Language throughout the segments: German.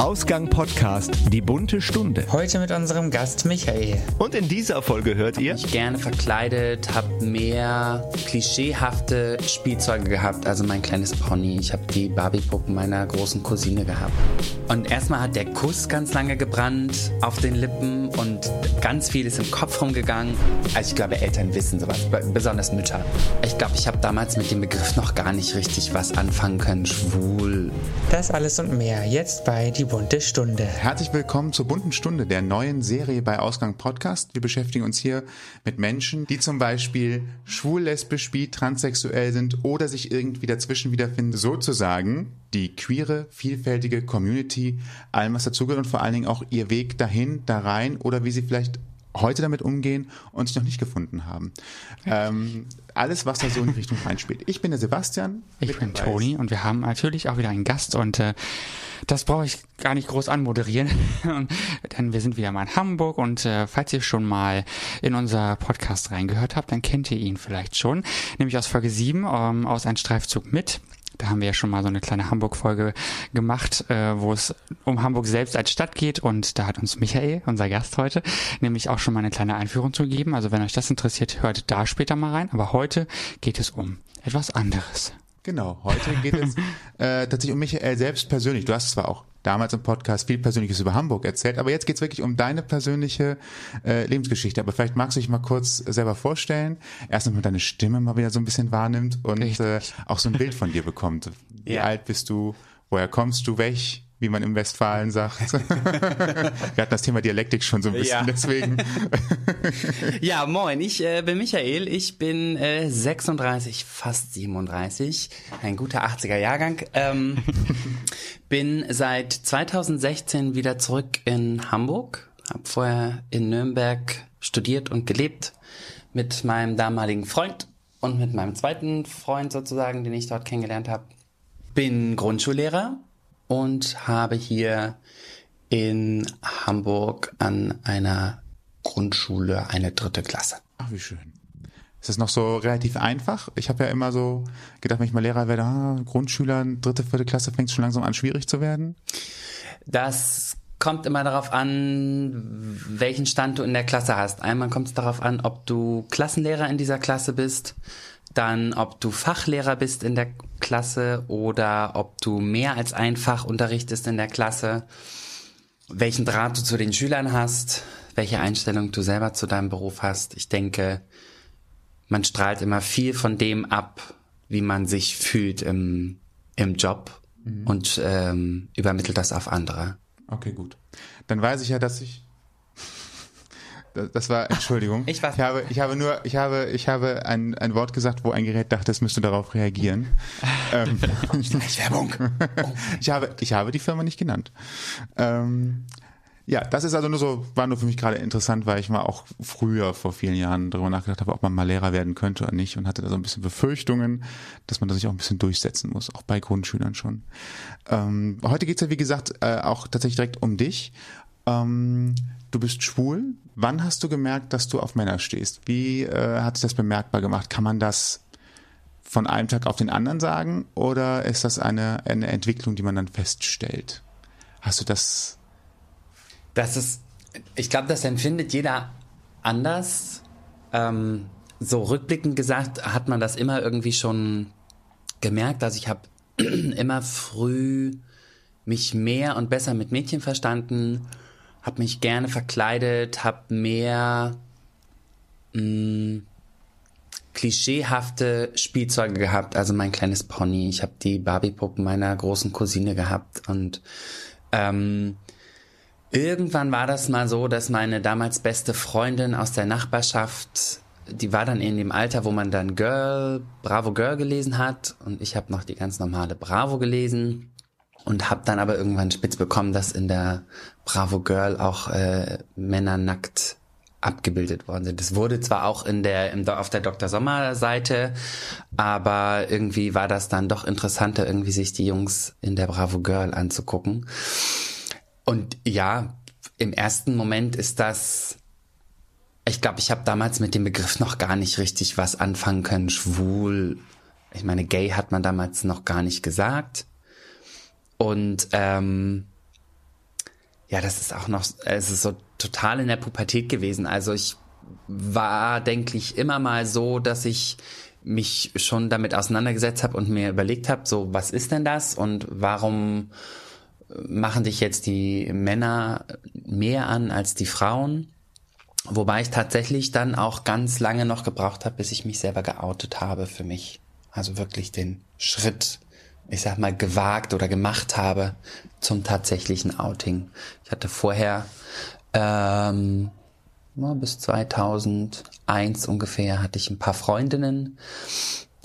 Ausgang Podcast, die bunte Stunde. Heute mit unserem Gast Michael. Und in dieser Folge hört ihr. Ich gerne verkleidet, habe mehr klischeehafte Spielzeuge gehabt, also mein kleines Pony. Ich habe die Barbie-Puppen meiner großen Cousine gehabt. Und erstmal hat der Kuss ganz lange gebrannt auf den Lippen und ganz viel ist im Kopf rumgegangen. Also ich glaube, Eltern wissen sowas, besonders Mütter. Ich glaube, ich habe damals mit dem Begriff noch gar nicht richtig was anfangen können. Schwul. Das alles und mehr jetzt bei Die bunte Stunde. Herzlich willkommen zur bunten Stunde der neuen Serie bei Ausgang Podcast. Wir beschäftigen uns hier mit Menschen, die zum Beispiel schwul, lesbisch, bi, transsexuell sind oder sich irgendwie dazwischen wiederfinden. Sozusagen die queere, vielfältige Community, allem was dazugehört und vor allen Dingen auch ihr Weg dahin, da rein oder wie sie vielleicht heute damit umgehen und sich noch nicht gefunden haben. Ähm, alles, was da so in die Richtung reinspielt. Ich bin der Sebastian. Ich bin Toni und wir haben natürlich auch wieder einen Gast und äh, das brauche ich gar nicht groß anmoderieren, denn wir sind wieder mal in Hamburg und äh, falls ihr schon mal in unser Podcast reingehört habt, dann kennt ihr ihn vielleicht schon, nämlich aus Folge 7 ähm, aus Ein Streifzug mit. Da haben wir ja schon mal so eine kleine Hamburg-Folge gemacht, äh, wo es um Hamburg selbst als Stadt geht. Und da hat uns Michael, unser Gast heute, nämlich auch schon mal eine kleine Einführung zu geben. Also wenn euch das interessiert, hört da später mal rein. Aber heute geht es um etwas anderes. Genau, heute geht es äh, tatsächlich um Michael selbst persönlich. Du hast zwar auch damals im Podcast viel Persönliches über Hamburg erzählt, aber jetzt geht es wirklich um deine persönliche äh, Lebensgeschichte. Aber vielleicht magst du dich mal kurz selber vorstellen, erst damit deine Stimme mal wieder so ein bisschen wahrnimmt und äh, auch so ein Bild von dir bekommt. Wie ja. alt bist du? Woher kommst du? Welch wie man im Westfalen sagt. Wir hatten das Thema Dialektik schon so ein bisschen, ja. deswegen. ja, moin, ich äh, bin Michael, ich bin äh, 36, fast 37, ein guter 80er Jahrgang. Ähm, bin seit 2016 wieder zurück in Hamburg, habe vorher in Nürnberg studiert und gelebt mit meinem damaligen Freund und mit meinem zweiten Freund sozusagen, den ich dort kennengelernt habe. Bin Grundschullehrer und habe hier in Hamburg an einer Grundschule eine dritte Klasse. Ach, wie schön. Ist das noch so relativ einfach? Ich habe ja immer so gedacht, wenn ich mal Lehrer werde, ah, Grundschüler, dritte, vierte Klasse fängt schon langsam an, schwierig zu werden. Das kommt immer darauf an, welchen Stand du in der Klasse hast. Einmal kommt es darauf an, ob du Klassenlehrer in dieser Klasse bist dann ob du Fachlehrer bist in der Klasse oder ob du mehr als ein Fach unterrichtest in der Klasse, welchen Draht du zu den Schülern hast, welche Einstellung du selber zu deinem Beruf hast. Ich denke, man strahlt immer viel von dem ab, wie man sich fühlt im, im Job mhm. und ähm, übermittelt das auf andere. Okay, gut. Dann weiß ich ja, dass ich das war, Entschuldigung. Ich, ich habe, ich habe nur, ich habe, ich habe ein, ein Wort gesagt, wo ein Gerät dachte, es müsste darauf reagieren. ähm, Werbung. Ich habe, ich habe die Firma nicht genannt. Ähm, ja, das ist also nur so, war nur für mich gerade interessant, weil ich mal auch früher vor vielen Jahren darüber nachgedacht habe, ob man mal Lehrer werden könnte oder nicht und hatte da so ein bisschen Befürchtungen, dass man das sich auch ein bisschen durchsetzen muss, auch bei Grundschülern schon. Ähm, heute geht's ja, wie gesagt, äh, auch tatsächlich direkt um dich. Ähm, du bist schwul. Wann hast du gemerkt, dass du auf Männer stehst? Wie äh, hat sich das bemerkbar gemacht? Kann man das von einem Tag auf den anderen sagen oder ist das eine, eine Entwicklung, die man dann feststellt? Hast du das? Das ist, ich glaube, das empfindet jeder anders. Ähm, so rückblickend gesagt hat man das immer irgendwie schon gemerkt. Also ich habe immer früh mich mehr und besser mit Mädchen verstanden habe mich gerne verkleidet, habe mehr mh, mm, klischeehafte Spielzeuge gehabt, also mein kleines Pony. Ich habe die Barbie-Puppen meiner großen Cousine gehabt und ähm, irgendwann war das mal so, dass meine damals beste Freundin aus der Nachbarschaft, die war dann in dem Alter, wo man dann Girl, Bravo Girl gelesen hat und ich habe noch die ganz normale Bravo gelesen und habe dann aber irgendwann spitz bekommen, dass in der Bravo Girl auch äh, Männer nackt abgebildet worden sind. Das wurde zwar auch in der im, auf der Dr. Sommer Seite, aber irgendwie war das dann doch interessanter, irgendwie sich die Jungs in der Bravo Girl anzugucken. Und ja, im ersten Moment ist das ich glaube, ich habe damals mit dem Begriff noch gar nicht richtig was anfangen können. Schwul. Ich meine, gay hat man damals noch gar nicht gesagt. Und ähm, ja, das ist auch noch, es ist so total in der Pubertät gewesen. Also ich war, denke ich, immer mal so, dass ich mich schon damit auseinandergesetzt habe und mir überlegt habe, so was ist denn das und warum machen dich jetzt die Männer mehr an als die Frauen? Wobei ich tatsächlich dann auch ganz lange noch gebraucht habe, bis ich mich selber geoutet habe für mich. Also wirklich den Schritt, ich sag mal, gewagt oder gemacht habe zum tatsächlichen Outing. Ich hatte vorher ähm, bis 2001 ungefähr hatte ich ein paar Freundinnen,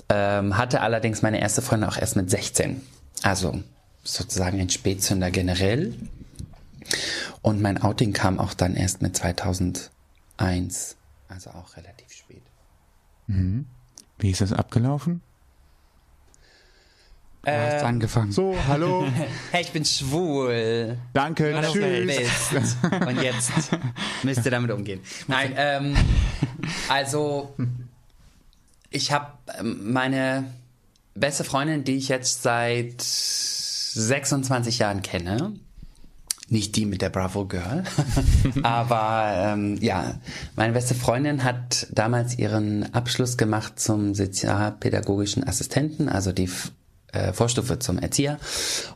ähm, hatte allerdings meine erste Freundin auch erst mit 16. Also sozusagen ein Spätzünder generell. Und mein Outing kam auch dann erst mit 2001, also auch relativ spät. Mhm. Wie ist das abgelaufen? Du hast Ähm, angefangen. So, hallo, Hey, ich bin schwul. danke, du tschüss. Und jetzt müsst ihr damit umgehen. Nein, ähm, also ich habe meine beste Freundin, die ich jetzt seit 26 Jahren kenne, nicht die mit der Bravo Girl, aber ähm, ja, meine beste Freundin hat damals ihren Abschluss gemacht zum sozialpädagogischen Assistenten, also die äh, Vorstufe zum Erzieher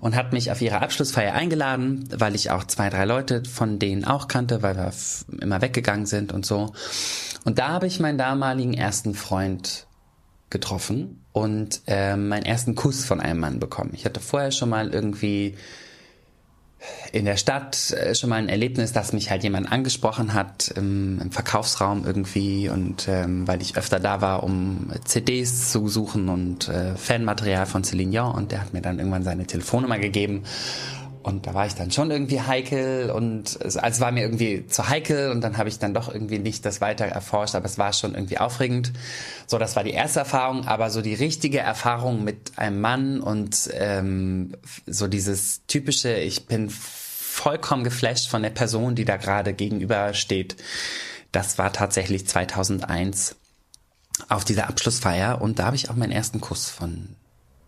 und hat mich auf ihre Abschlussfeier eingeladen, weil ich auch zwei, drei Leute von denen auch kannte, weil wir immer weggegangen sind und so. Und da habe ich meinen damaligen ersten Freund getroffen und äh, meinen ersten Kuss von einem Mann bekommen. Ich hatte vorher schon mal irgendwie in der Stadt äh, schon mal ein Erlebnis, dass mich halt jemand angesprochen hat im, im Verkaufsraum irgendwie und ähm, weil ich öfter da war, um CDs zu suchen und äh, Fanmaterial von Celine Dion. Und der hat mir dann irgendwann seine Telefonnummer gegeben und da war ich dann schon irgendwie heikel und es, also es war mir irgendwie zu heikel und dann habe ich dann doch irgendwie nicht das weiter erforscht, aber es war schon irgendwie aufregend. So, das war die erste Erfahrung, aber so die richtige Erfahrung mit einem Mann und ähm, so dieses typische, ich bin vollkommen geflasht von der Person, die da gerade gegenüber steht. Das war tatsächlich 2001 auf dieser Abschlussfeier und da habe ich auch meinen ersten Kuss von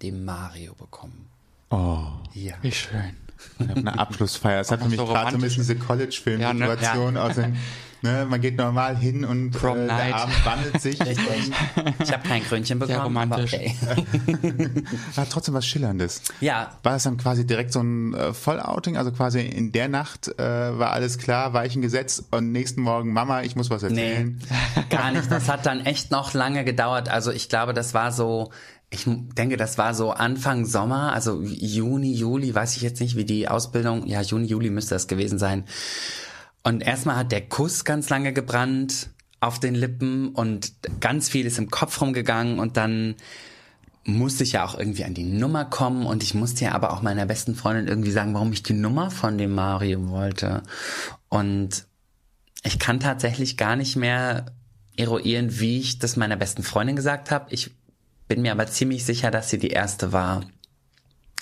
dem Mario bekommen. Oh, Ja. Wie schön. Eine Abschlussfeier. Es hat für mich so gerade so ein bisschen diese College-Film-Situation aus dem, ne, man geht normal hin und äh, der Abend wandelt sich. Ich habe kein Krönchen bekommen. romantisch. Aber okay. Hat trotzdem was Schillerndes. Ja, War das dann quasi direkt so ein äh, Vollouting? Also quasi in der Nacht äh, war alles klar, Weichen gesetzt und nächsten Morgen, Mama, ich muss was nee, erzählen. gar nicht. Das hat dann echt noch lange gedauert. Also ich glaube, das war so, ich denke, das war so Anfang Sommer, also Juni, Juli, weiß ich jetzt nicht, wie die Ausbildung, ja, Juni, Juli müsste das gewesen sein. Und erstmal hat der Kuss ganz lange gebrannt auf den Lippen und ganz viel ist im Kopf rumgegangen und dann musste ich ja auch irgendwie an die Nummer kommen und ich musste ja aber auch meiner besten Freundin irgendwie sagen, warum ich die Nummer von dem Mario wollte. Und ich kann tatsächlich gar nicht mehr eruieren, wie ich das meiner besten Freundin gesagt habe. Ich bin mir aber ziemlich sicher, dass sie die erste war,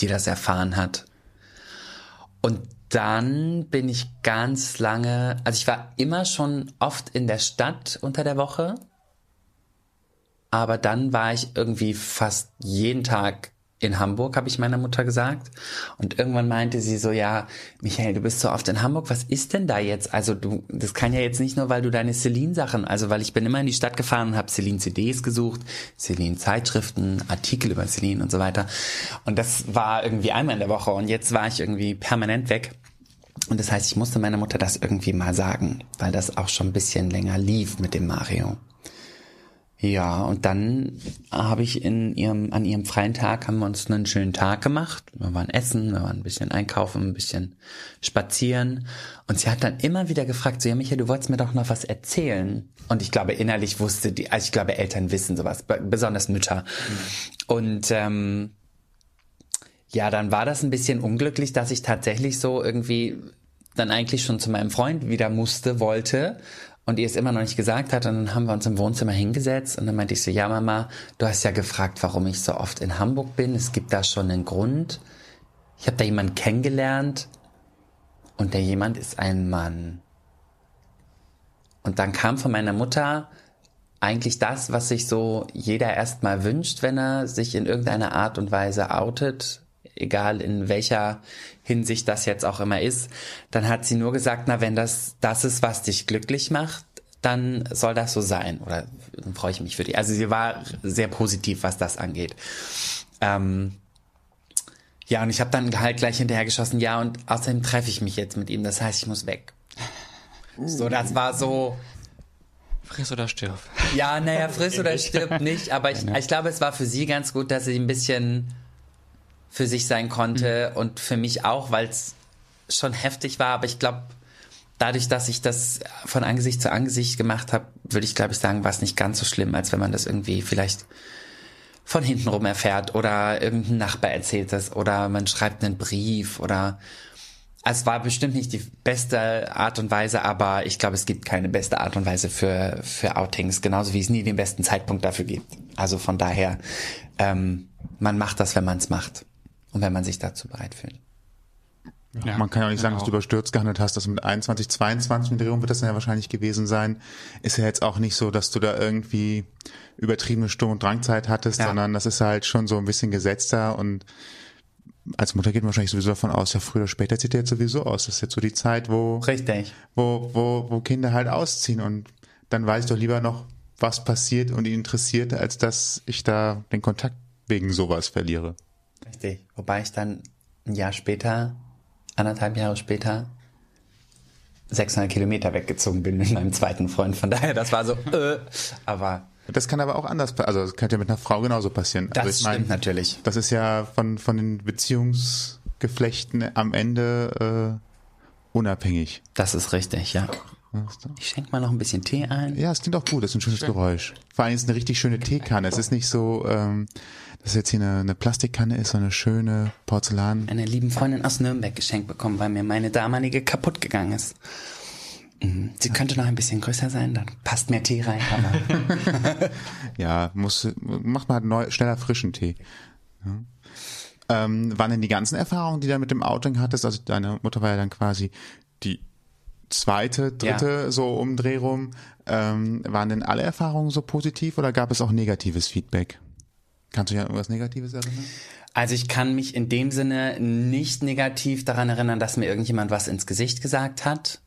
die das erfahren hat. Und dann bin ich ganz lange, also ich war immer schon oft in der Stadt unter der Woche, aber dann war ich irgendwie fast jeden Tag in Hamburg, habe ich meiner Mutter gesagt. Und irgendwann meinte sie so, ja, Michael, du bist so oft in Hamburg, was ist denn da jetzt? Also du, das kann ja jetzt nicht nur, weil du deine Celine-Sachen, also weil ich bin immer in die Stadt gefahren und habe Celine-CDs gesucht, Celine-Zeitschriften, Artikel über Celine und so weiter. Und das war irgendwie einmal in der Woche und jetzt war ich irgendwie permanent weg. Und das heißt, ich musste meiner Mutter das irgendwie mal sagen, weil das auch schon ein bisschen länger lief mit dem Mario. Ja, und dann habe ich in ihrem, an ihrem freien Tag haben wir uns einen schönen Tag gemacht. Wir waren essen, wir waren ein bisschen einkaufen, ein bisschen spazieren. Und sie hat dann immer wieder gefragt, so, ja, Michael, du wolltest mir doch noch was erzählen. Und ich glaube, innerlich wusste die, also ich glaube, Eltern wissen sowas, be- besonders Mütter. Und, ähm, ja, dann war das ein bisschen unglücklich, dass ich tatsächlich so irgendwie dann eigentlich schon zu meinem Freund wieder musste, wollte und ihr es immer noch nicht gesagt hat. Und dann haben wir uns im Wohnzimmer hingesetzt und dann meinte ich so, ja Mama, du hast ja gefragt, warum ich so oft in Hamburg bin. Es gibt da schon einen Grund. Ich habe da jemanden kennengelernt und der jemand ist ein Mann. Und dann kam von meiner Mutter eigentlich das, was sich so jeder erstmal wünscht, wenn er sich in irgendeiner Art und Weise outet. Egal in welcher Hinsicht das jetzt auch immer ist, dann hat sie nur gesagt, na, wenn das das ist, was dich glücklich macht, dann soll das so sein. Oder dann freue ich mich für dich. Also sie war sehr positiv, was das angeht. Ähm, ja, und ich habe dann halt gleich hinterher geschossen, ja, und außerdem treffe ich mich jetzt mit ihm, das heißt, ich muss weg. So, das war so, Friss oder stirb. ja, naja, friss oder stirb nicht, aber ich, ich glaube, es war für sie ganz gut, dass sie ein bisschen für sich sein konnte und für mich auch, weil es schon heftig war, aber ich glaube, dadurch, dass ich das von Angesicht zu Angesicht gemacht habe, würde ich, glaube ich, sagen, war es nicht ganz so schlimm, als wenn man das irgendwie vielleicht von hinten rum erfährt oder irgendein Nachbar erzählt das oder man schreibt einen Brief oder es war bestimmt nicht die beste Art und Weise, aber ich glaube, es gibt keine beste Art und Weise für, für Outings, genauso wie es nie den besten Zeitpunkt dafür gibt. Also von daher, ähm, man macht das, wenn man es macht und wenn man sich dazu bereit fühlt. Ja, Man kann ja auch nicht sagen, dass genau. du überstürzt gehandelt hast, dass mit 21, 22 mit Drehung wird das dann ja wahrscheinlich gewesen sein. Ist ja jetzt auch nicht so, dass du da irgendwie übertriebene Sturm- und Drangzeit hattest, Ja. sondern das ist halt schon so ein bisschen gesetzter und als Mutter geht man wahrscheinlich sowieso davon aus, ja früher oder später zieht der jetzt sowieso aus. Das ist jetzt so die Zeit, wo, Richtig. wo, wo, wo Kinder halt ausziehen und dann weiß ich doch lieber noch, was passiert und ihn interessiert, als dass ich da den Kontakt wegen sowas verliere. Richtig. Wobei ich dann ein Jahr später, anderthalb Jahre später, 600 Kilometer weggezogen bin mit meinem zweiten Freund. Von daher, das war so, äh, aber Das kann aber auch anders, also das könnte ja mit einer Frau genauso passieren. das also ich mein, stimmt natürlich. Das ist ja von, von den Beziehungsgeflechten am Ende äh, unabhängig. Das ist richtig, ja. Ich schenke mal noch ein bisschen Tee ein. Ja, es klingt auch gut, das ist ein schönes Geräusch. Vor allem ist es eine richtig schöne Teekanne. Es ist nicht so, ähm, dass jetzt hier eine, eine Plastikkanne ist, sondern eine schöne Porzellan. Einer lieben Freundin aus Nürnberg geschenkt bekommen, weil mir meine damalige kaputt gegangen ist. Mhm. Sie könnte noch ein bisschen größer sein, dann passt mehr Tee rein. Aber Ja, muss, macht mal neu, schneller frischen Tee. Ja. Ähm, waren denn die ganzen Erfahrungen, die du mit dem Outing hattest, also deine Mutter war ja dann quasi die zweite, dritte so Umdreh rum, ähm, waren denn alle Erfahrungen so positiv oder gab es auch negatives Feedback? Kannst du dich an irgendwas Negatives erinnern? Also ich kann mich in dem Sinne nicht negativ daran erinnern, dass mir irgendjemand was ins Gesicht gesagt hat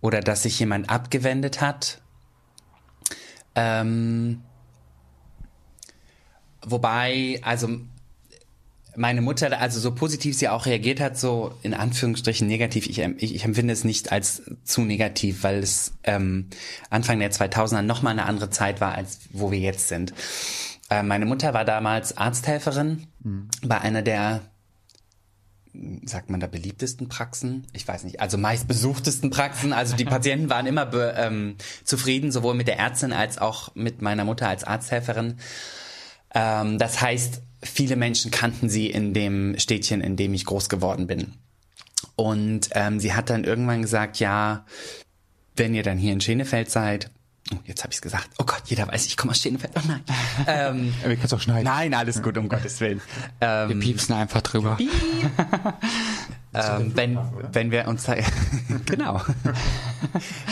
oder dass sich jemand abgewendet hat. Ähm, wobei, also meine Mutter, also so positiv sie auch reagiert hat, so in Anführungsstrichen negativ, ich, ich, ich empfinde es nicht als zu negativ, weil es ähm, Anfang der 2000er nochmal eine andere Zeit war, als wo wir jetzt sind. Äh, meine Mutter war damals Arzthelferin bei einer der, sagt man da, beliebtesten Praxen? Ich weiß nicht, also meistbesuchtesten Praxen. Also die Patienten waren immer be, ähm, zufrieden, sowohl mit der Ärztin als auch mit meiner Mutter als Arzthelferin. Ähm, das heißt, viele Menschen kannten sie in dem Städtchen, in dem ich groß geworden bin. Und ähm, sie hat dann irgendwann gesagt, ja, wenn ihr dann hier in Schenefeld seid, oh, jetzt habe ich es gesagt, oh Gott, jeder weiß, ich komme aus Schenefeld, oh nein. ähm, Aber ihr könnt auch schneiden. nein, alles gut, um Gottes Willen. Wir Ähm, piepsen einfach drüber. ähm, wenn, wenn wir uns genau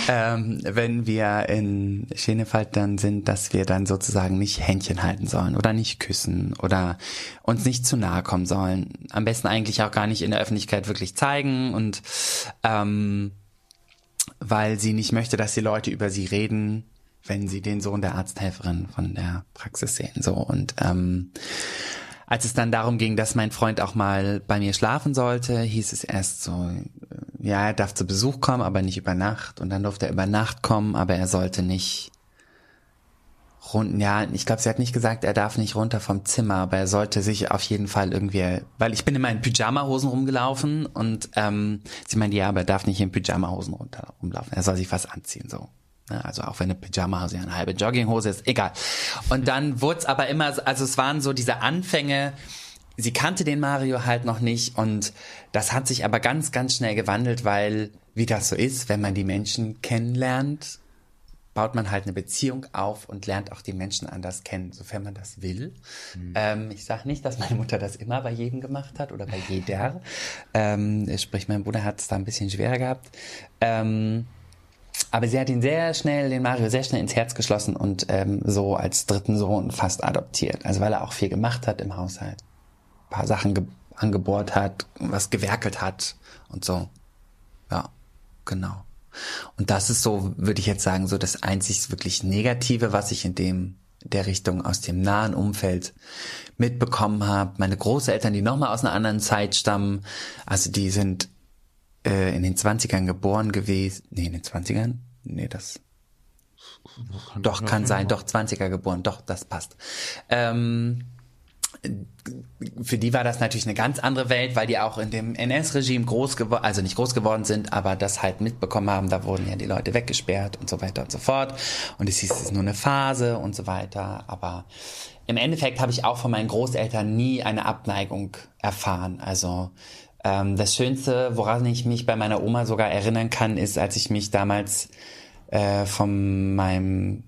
ähm, wenn wir in Schenefeld dann sind, dass wir dann sozusagen nicht Händchen halten sollen oder nicht küssen oder uns nicht zu nahe kommen sollen. Am besten eigentlich auch gar nicht in der Öffentlichkeit wirklich zeigen und ähm, weil sie nicht möchte, dass die Leute über sie reden, wenn sie den Sohn der Arzthelferin von der Praxis sehen. So und ähm, als es dann darum ging, dass mein Freund auch mal bei mir schlafen sollte, hieß es erst so, äh, ja, er darf zu Besuch kommen, aber nicht über Nacht. Und dann durfte er über Nacht kommen, aber er sollte nicht rund, ja, ich glaube, sie hat nicht gesagt, er darf nicht runter vom Zimmer, aber er sollte sich auf jeden Fall irgendwie, weil ich bin in Pyjama-Hosen rumgelaufen und ähm, sie meinte, ja, aber er darf nicht in Pyjama-Hosen runter rumlaufen. Er soll sich was anziehen, so. Ne, Also auch wenn eine Pyjama-Hose ja eine halbe Jogginghose ist, egal. Und dann wurde es aber immer, so- also es waren so diese Anfänge, sie kannte den Mario halt noch nicht und das hat sich aber ganz, ganz schnell gewandelt, weil, wie das so ist, wenn man die Menschen kennenlernt, baut man halt eine Beziehung auf und lernt auch die Menschen anders kennen, sofern man das will. Ähm, ich sage nicht, dass meine Mutter das immer bei jedem gemacht hat oder bei jeder. Ähm, sprich, mein Bruder hat es da ein bisschen schwerer gehabt. Ähm, aber sie hat ihn sehr schnell, den Mario sehr schnell ins Herz geschlossen und ähm, so als dritten Sohn fast adoptiert. Also weil er auch viel gemacht hat im Haushalt. Ein paar Sachen ge angebohrt hat, was gewerkelt hat und so. Ja, genau. Und das ist so, würde ich jetzt sagen, so das einzig wirklich Negative, was ich in dem der Richtung aus dem nahen Umfeld mitbekommen habe. Meine Großeltern, die nochmal aus einer anderen Zeit stammen, also die sind äh, in den 20ern geboren gewesen. Nee, in den 20ern? Nee, das doch, kann sein, doch, 20er geboren, doch, das passt. Ähm, für die war das natürlich eine ganz andere Welt, weil die auch in dem NS-Regime groß geworden, also nicht groß geworden sind, aber das halt mitbekommen haben, da wurden ja die Leute weggesperrt und so weiter und so fort. Und es hieß, es ist nur eine Phase und so weiter. Aber im Endeffekt habe ich auch von meinen Großeltern nie eine Abneigung erfahren. Also ähm, das Schönste, woran ich mich bei meiner Oma sogar erinnern kann, ist, als ich mich damals äh, von meinem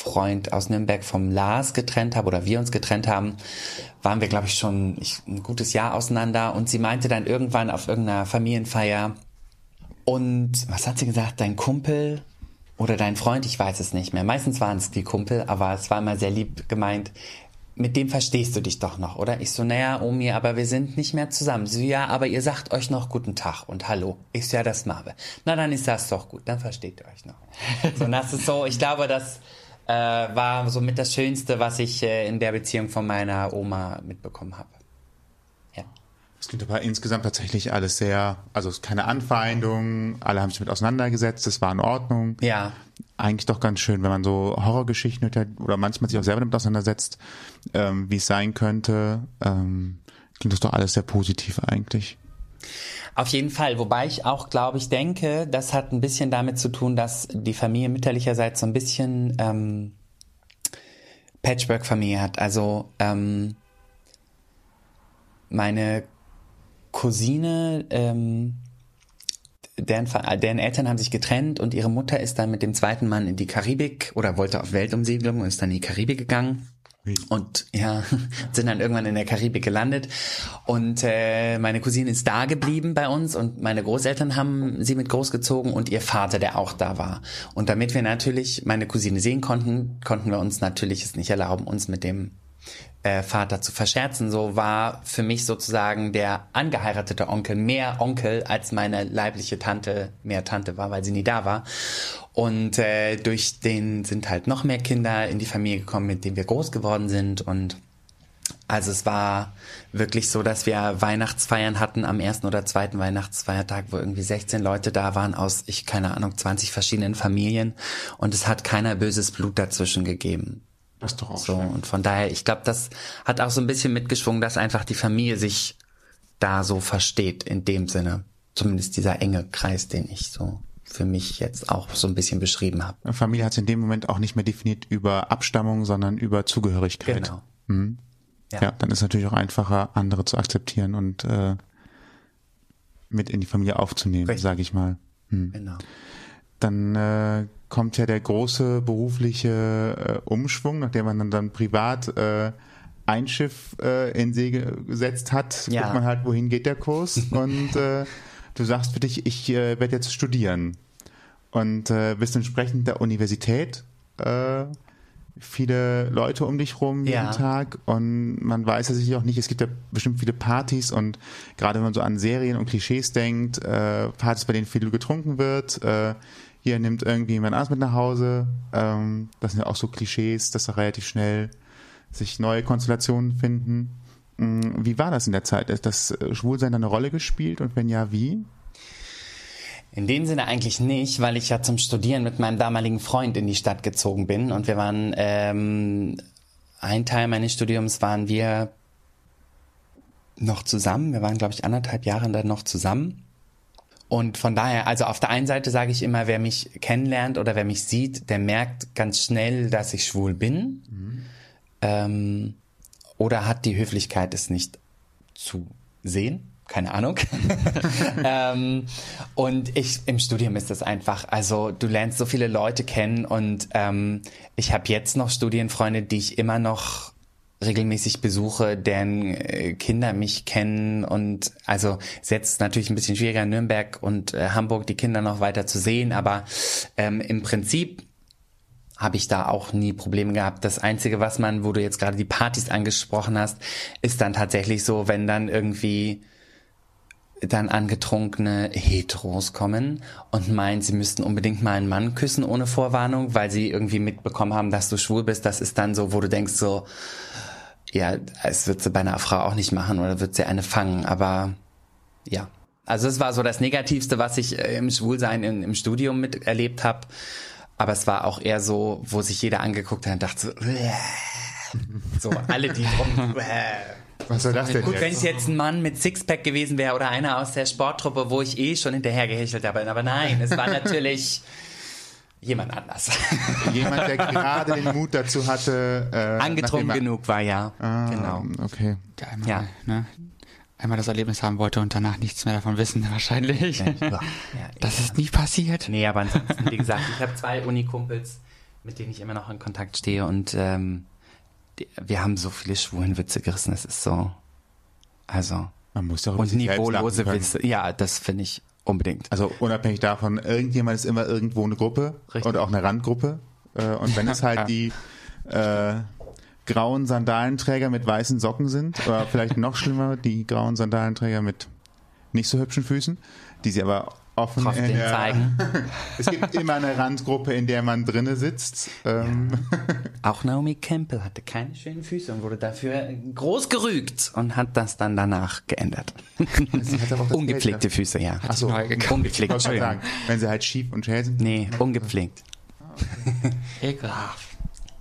Freund aus Nürnberg vom Lars getrennt habe oder wir uns getrennt haben, waren wir, glaube ich, schon ein gutes Jahr auseinander und sie meinte dann irgendwann auf irgendeiner Familienfeier und was hat sie gesagt, dein Kumpel oder dein Freund, ich weiß es nicht mehr. Meistens waren es die Kumpel, aber es war immer sehr lieb gemeint. Mit dem verstehst du dich doch noch, oder? Ich so, naja, Omi, aber wir sind nicht mehr zusammen. So, ja, aber ihr sagt euch noch guten Tag und Hallo. Ich so, ja, das wir. Na, dann ist das doch gut, dann versteht ihr euch noch. So, das ist so, ich glaube, das äh, war somit das Schönste, was ich äh, in der Beziehung von meiner Oma mitbekommen habe. Ja. Es klingt aber insgesamt tatsächlich alles sehr, also keine Anfeindung, alle haben sich damit auseinandergesetzt, es war in Ordnung. Ja. Eigentlich doch ganz schön, wenn man so Horrorgeschichten hört oder manchmal sich auch selber damit auseinandersetzt, ähm, wie es sein könnte. Ähm, klingt das doch alles sehr positiv eigentlich. Auf jeden Fall, wobei ich auch, glaube ich, denke, das hat ein bisschen damit zu tun, dass die Familie mütterlicherseits so ein bisschen ähm, Patchwork-Familie hat. Also ähm, meine Cousine, ähm, deren, deren Eltern haben sich getrennt und ihre Mutter ist dann mit dem zweiten Mann in die Karibik oder wollte auf Weltumsiedlung und ist dann in die Karibik gegangen. Und ja, sind dann irgendwann in der Karibik gelandet. Und äh, meine Cousine ist da geblieben bei uns und meine Großeltern haben sie mit großgezogen und ihr Vater, der auch da war. Und damit wir natürlich meine Cousine sehen konnten, konnten wir uns natürlich es nicht erlauben, uns mit dem äh, Vater zu verscherzen. So war für mich sozusagen der angeheiratete Onkel mehr Onkel als meine leibliche Tante mehr Tante war, weil sie nie da war. Und äh, durch den sind halt noch mehr Kinder in die Familie gekommen, mit denen wir groß geworden sind. Und also es war wirklich so, dass wir Weihnachtsfeiern hatten am ersten oder zweiten Weihnachtsfeiertag, wo irgendwie 16 Leute da waren aus, ich keine Ahnung, 20 verschiedenen Familien. Und es hat keiner böses Blut dazwischen gegeben. Das ist doch auch So, schön. und von daher, ich glaube, das hat auch so ein bisschen mitgeschwungen, dass einfach die Familie sich da so versteht, in dem Sinne. Zumindest dieser enge Kreis, den ich so für mich jetzt auch so ein bisschen beschrieben habe. Familie hat sich in dem Moment auch nicht mehr definiert über Abstammung, sondern über Zugehörigkeit. Genau. Mhm. Ja. Ja. dann ist natürlich auch einfacher, andere zu akzeptieren und äh, mit in die Familie aufzunehmen, sage ich mal. Hm. Genau. Dann äh, kommt ja der große berufliche äh, Umschwung, nachdem man dann, dann privat äh, ein Schiff äh, in See gesetzt hat, Ja. guckt man halt, wohin geht der Kurs. Und äh, du sagst für dich, ich äh, werde jetzt studieren. Und äh, bist entsprechend der Universität, äh, viele Leute um dich rum jeden Ja. Tag. Und man weiß ja sicher auch nicht, es gibt ja bestimmt viele Partys. Und gerade wenn man so an Serien und Klischees denkt, äh, Partys, bei denen viel getrunken wird, äh, hier nimmt irgendwie jemand anders mit nach Hause, ähm, das sind ja auch so Klischees, dass da relativ schnell sich neue Konstellationen finden. Mm, Wie war das in der Zeit? Hat das äh, Schwulsein eine Rolle gespielt und wenn ja, wie? In dem Sinne eigentlich nicht, weil ich ja zum Studieren mit meinem damaligen Freund in die Stadt gezogen bin und wir waren, ähm, ein Teil meines Studiums waren wir noch zusammen. Wir waren, glaube ich, anderthalb Jahre dann noch zusammen. Und von daher, also auf der einen Seite sage ich immer, wer mich kennenlernt oder wer mich sieht, der merkt ganz schnell, dass ich schwul bin. Ähm, oder hat die Höflichkeit, es nicht zu sehen. Keine Ahnung. ähm, und ich im Studium ist das einfach, also du lernst so viele Leute kennen und ähm, ich habe jetzt noch Studienfreunde, die ich immer noch regelmäßig besuche, deren äh, Kinder mich kennen und also ist jetzt natürlich ein bisschen schwieriger Nürnberg und äh, Hamburg die Kinder noch weiter zu sehen, aber ähm, im Prinzip habe ich da auch nie Probleme gehabt. Das Einzige, was man, wo du jetzt gerade die Partys angesprochen hast, ist dann tatsächlich so, wenn dann irgendwie dann angetrunkene Heteros kommen und meinen, sie müssten unbedingt mal einen Mann küssen ohne Vorwarnung, weil sie irgendwie mitbekommen haben, dass du schwul bist. Das ist dann so, wo du denkst so, ja, es wird sie bei einer Frau auch nicht machen oder wird sie eine fangen, aber ja. Also es war so das Negativste, was ich äh, im Schwulsein in, im Studium miterlebt habe. Aber es war auch eher so, wo sich jeder angeguckt hat und dachte so, so alle die drum. Was soll das denn Gut, wenn es jetzt ein Mann mit Sixpack gewesen wäre oder einer aus der Sporttruppe, wo ich eh schon hinterher gehechelt habe. Aber nein, es war natürlich jemand anders. Jemand, der gerade den Mut dazu hatte. Äh, Angetrunken genug war ja. Ah, Genau. Okay. Der einmal, Ja. ne, einmal das Erlebnis haben wollte und danach nichts mehr davon wissen, wahrscheinlich. Ja, Das ist nie passiert. Nee, aber ansonsten, wie gesagt, ich habe zwei Unikumpels, mit denen ich immer noch in Kontakt stehe und ähm, die, wir haben so viele schwulen Witze gerissen, es ist so, also Man muss doch über und niveaulose. Witze. Ja, das finde ich unbedingt. Also unabhängig davon, irgendjemand ist immer irgendwo eine Gruppe Richtig. und auch eine Randgruppe. Äh, und wenn es halt die äh, grauen Sandalenträger mit weißen Socken sind, oder vielleicht noch schlimmer, die grauen Sandalenträger mit nicht so hübschen Füßen, die sie aber offen Trotzdem in der, zeigen. Es gibt immer eine Randgruppe, in der man drinne sitzt. Ähm, Auch Naomi Campbell hatte keine schönen Füße und wurde dafür groß gerügt und hat das dann danach geändert. Ungepflegte Geld Füße, ja. Ach so. Neu gekauft. Ich Ungepflegt, wollte gerade Entschuldigung. sagen, wenn sie halt schief und schäl sind. Nee, ungepflegt. Ekelhaft.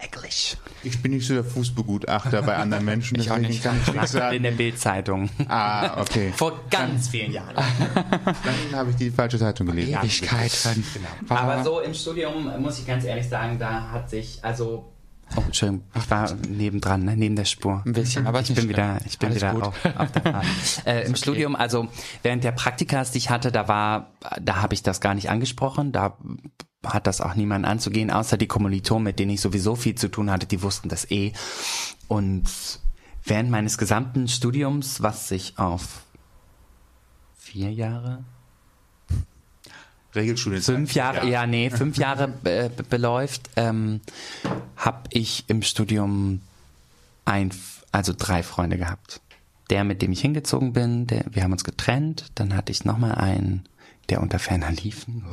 Ecklig. Ich bin nicht so der Fußbegutachter bei anderen Menschen, Ich auch nicht. kann ich nichts Lag in der sagen. Bildzeitung. Ah, okay. Vor ganz vielen Jahren. Dann habe ich die falsche Zeitung gelesen. Ewigkeiten. Genau. Aber so im Studium, muss ich ganz ehrlich sagen, da hat sich, also. Oh, Entschuldigung, ich war nebendran, ne, neben der Spur. Ein bisschen, aber ich bin nicht wieder, ich bin Alles wieder gut. auf, auf der Fahrt. Äh, Im Studium, also während der Praktikas, die ich hatte, da war, da habe ich das gar nicht angesprochen. Da hat das auch niemand anzugehen, außer die Kommilitonen, mit denen ich sowieso viel zu tun hatte, die wussten das eh. Und während meines gesamten Studiums, was sich auf vier Jahre, Regelschule. fünf Jahre, ja, nee, fünf Jahre äh, be- beläuft, ähm, habe ich im Studium ein, also drei Freunde gehabt. Der, mit dem ich hingezogen bin, der, wir haben uns getrennt. Dann hatte ich nochmal einen, der unter ferner liefen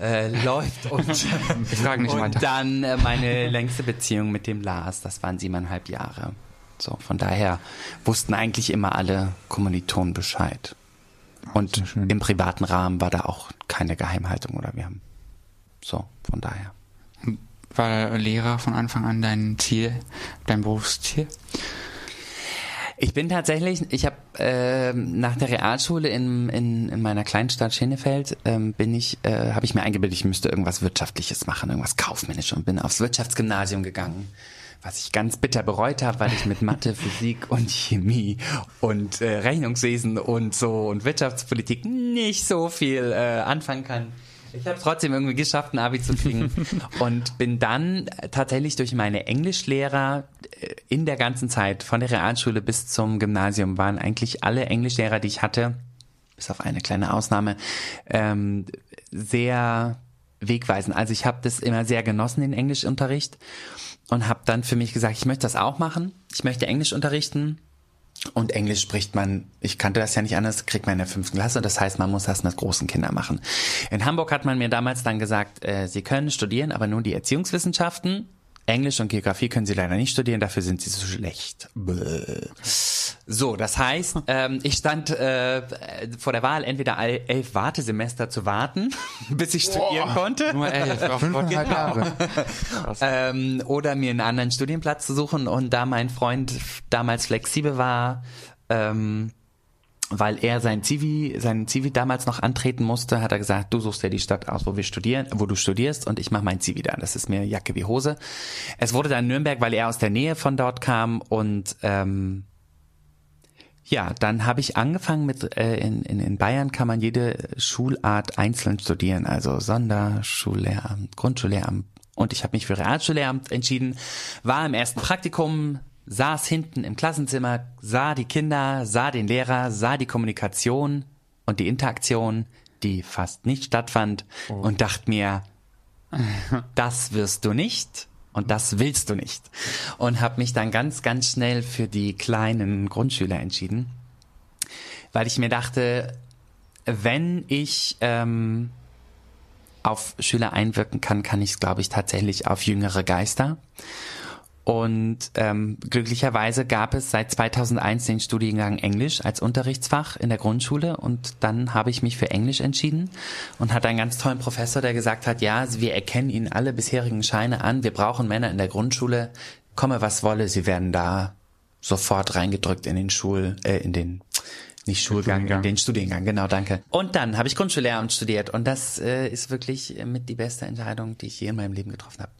äh, läuft und, Wir fragen nicht und dann äh, meine längste Beziehung mit dem Lars. Das waren siebeneinhalb Jahre. So, von daher wussten eigentlich immer alle Kommilitonen Bescheid. Und im privaten Rahmen war da auch keine Geheimhaltung oder wir haben so, von daher. War Lehrer von Anfang an dein Ziel, dein Berufsziel? Ich bin tatsächlich, ich habe ähm, nach der Realschule in, in, in meiner Kleinstadt Schenefeld ähm, bin ich, äh, habe ich mir eingebildet, ich müsste irgendwas Wirtschaftliches machen, irgendwas kaufmännisches und bin aufs Wirtschaftsgymnasium gegangen, was ich ganz bitter bereut habe, weil ich mit Mathe, Physik und Chemie und äh, Rechnungswesen und so und Wirtschaftspolitik nicht so viel äh, anfangen kann. Ich habe es trotzdem irgendwie geschafft, ein Abi zu kriegen und bin dann tatsächlich durch meine Englischlehrer äh, in der ganzen Zeit, von der Realschule bis zum Gymnasium, waren eigentlich alle Englischlehrer, die ich hatte, bis auf eine kleine Ausnahme, ähm, sehr wegweisend. Also ich habe das immer sehr genossen, den Englischunterricht und habe dann für mich gesagt, ich möchte das auch machen. Ich möchte Englisch unterrichten. Und Englisch spricht man, ich kannte das ja nicht anders, kriegt man in der fünften Klasse. Das heißt, man muss das mit großen Kindern machen. In Hamburg hat man mir damals dann gesagt, äh, Sie können studieren, aber nur die Erziehungswissenschaften. Englisch und Geografie können Sie leider nicht studieren, dafür sind Sie so schlecht. Bäh. So, das heißt, ähm, ich stand äh, vor der Wahl, entweder elf Wartesemester zu warten, bis ich studieren konnte. Nur elf. Fünfeinhalb Jahre. ähm, oder mir einen anderen Studienplatz zu suchen. Und da mein Freund damals flexibel war, ähm, weil er sein Zivi, sein Zivi damals noch antreten musste, hat er gesagt, du suchst ja die Stadt aus, wo wir studieren, wo du studierst und ich mache mein Zivi da. Das ist mir Jacke wie Hose. Es wurde dann Nürnberg, weil er aus der Nähe von dort kam und ähm, ja, dann habe ich angefangen mit, äh, in, in, in Bayern kann man jede Schulart einzeln studieren, also Sonderschullehramt, Grundschullehramt. Und ich habe mich für Realschullehramt entschieden, war im ersten Praktikum, saß hinten im Klassenzimmer, sah die Kinder, sah den Lehrer, sah die Kommunikation und die Interaktion, die fast nicht stattfand und dachte mir, das wirst du nicht. Und das willst du nicht. Und habe mich dann ganz, ganz schnell für die kleinen Grundschüler entschieden, weil ich mir dachte, wenn ich ähm, auf Schüler einwirken kann, kann ich es, glaube ich, tatsächlich auf jüngere Geister. Und ähm, glücklicherweise gab es seit 2001 den Studiengang Englisch als Unterrichtsfach in der Grundschule und dann habe ich mich für Englisch entschieden und hatte einen ganz tollen Professor, der gesagt hat, ja, wir erkennen Ihnen alle bisherigen Scheine an, wir brauchen Männer in der Grundschule, komme was wolle, Sie werden da sofort reingedrückt in den Schul, äh, in den nicht Schulgang, Studiengang. den Studiengang, genau, danke. Und dann habe ich Grundschullehramt studiert und das äh, ist wirklich mit die beste Entscheidung, die ich je in meinem Leben getroffen habe.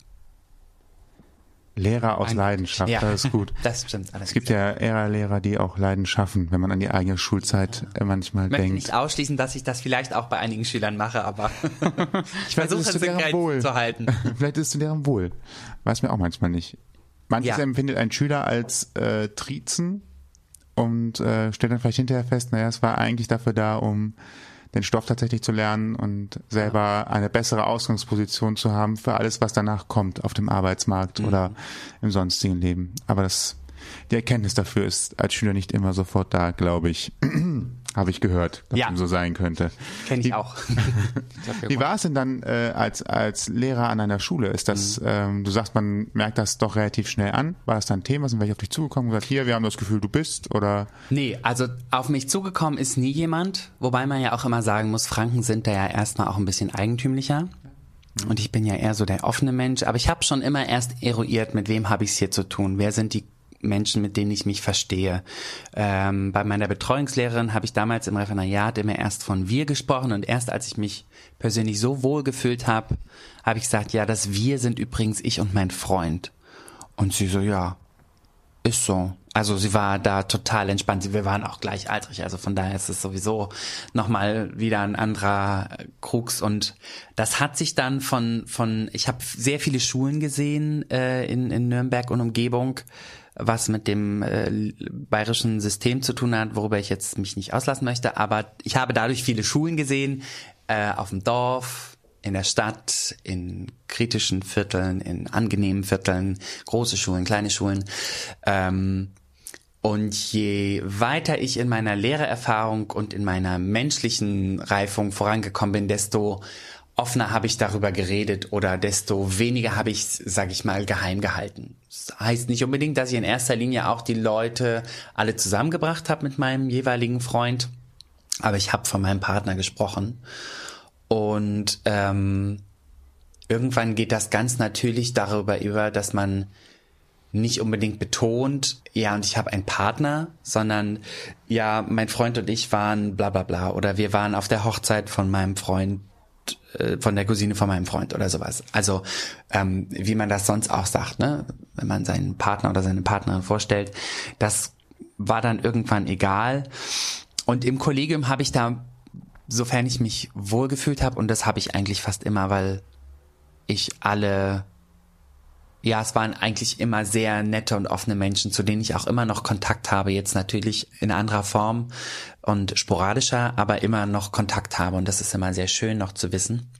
Lehrer aus Ein- Leidenschaft, Ja. das ist gut. Das stimmt. Es gibt ja eher Lehrer, die auch Leiden schaffen, wenn man an die eigene Schulzeit äh, manchmal Ich möchte denkt. nicht ausschließen, dass ich das vielleicht auch bei einigen Schülern mache, aber ich versuche es in deren Grenzen Wohl. zu halten. Vielleicht ist es zu deren Wohl. Weiß mir auch manchmal nicht. Manches Ja. empfindet ein Schüler als äh, Trizen und äh, stellt dann vielleicht hinterher fest, naja, es war eigentlich dafür da, um den Stoff tatsächlich zu lernen und selber eine bessere Ausgangsposition zu haben für alles, was danach kommt auf dem Arbeitsmarkt Mhm. oder im sonstigen Leben. Aber das, die Erkenntnis dafür ist als Schüler nicht immer sofort da, glaube ich. Habe ich gehört, dass Ja. dem so sein könnte. Kenne ich Wie- auch. Wie war es denn dann äh, als als Lehrer an einer Schule? Ist das, Mhm. ähm, du sagst, man merkt das doch relativ schnell an. War das dann ein Thema? Sind welche auf dich zugekommen und gesagt, hier, wir haben das Gefühl, du bist oder? Nee, also auf mich zugekommen ist nie jemand, wobei man ja auch immer sagen muss, Franken sind da ja erstmal auch ein bisschen eigentümlicher. Und ich bin ja eher so der offene Mensch, aber ich habe schon immer erst eruiert, mit wem habe ich es hier zu tun, wer sind die Menschen, mit denen ich mich verstehe. Ähm, bei meiner Betreuungslehrerin habe ich damals im Referendariat immer erst von wir gesprochen und erst als ich mich persönlich so wohl gefühlt habe, habe ich gesagt, ja, das wir sind übrigens ich und mein Freund. Und sie so, ja, ist so. Also sie war da total entspannt. Wir waren auch gleichaltrig, also von daher ist es sowieso nochmal wieder ein anderer Krux. Und das hat sich dann von, von ich habe sehr viele Schulen gesehen äh, in, in Nürnberg und Umgebung, was mit dem äh, bayerischen System zu tun hat, worüber ich jetzt mich nicht auslassen möchte. Aber ich habe dadurch viele Schulen gesehen, äh, auf dem Dorf, in der Stadt, in kritischen Vierteln, in angenehmen Vierteln, große Schulen, kleine Schulen. Ähm, und je weiter ich in meiner Lehrererfahrung und in meiner menschlichen Reifung vorangekommen bin, desto offener habe ich darüber geredet oder desto weniger habe ich, sage ich mal, geheim gehalten. Das heißt nicht unbedingt, dass ich in erster Linie auch die Leute alle zusammengebracht habe mit meinem jeweiligen Freund, aber ich habe von meinem Partner gesprochen und ähm, irgendwann geht das ganz natürlich darüber über, dass man nicht unbedingt betont, ja, und ich habe einen Partner, sondern ja, mein Freund und ich waren bla bla bla oder wir waren auf der Hochzeit von meinem Freund, von der Cousine von meinem Freund oder sowas. Also ähm, wie man das sonst auch sagt, ne? wenn man seinen Partner oder seine Partnerin vorstellt, das war dann irgendwann egal. Und im Kollegium habe ich da, sofern ich mich wohlgefühlt habe, und das habe ich eigentlich fast immer, weil ich alle ja, es waren eigentlich immer sehr nette und offene Menschen, zu denen ich auch immer noch Kontakt habe, jetzt natürlich in anderer Form und sporadischer, aber immer noch Kontakt habe und das ist immer sehr schön noch zu wissen.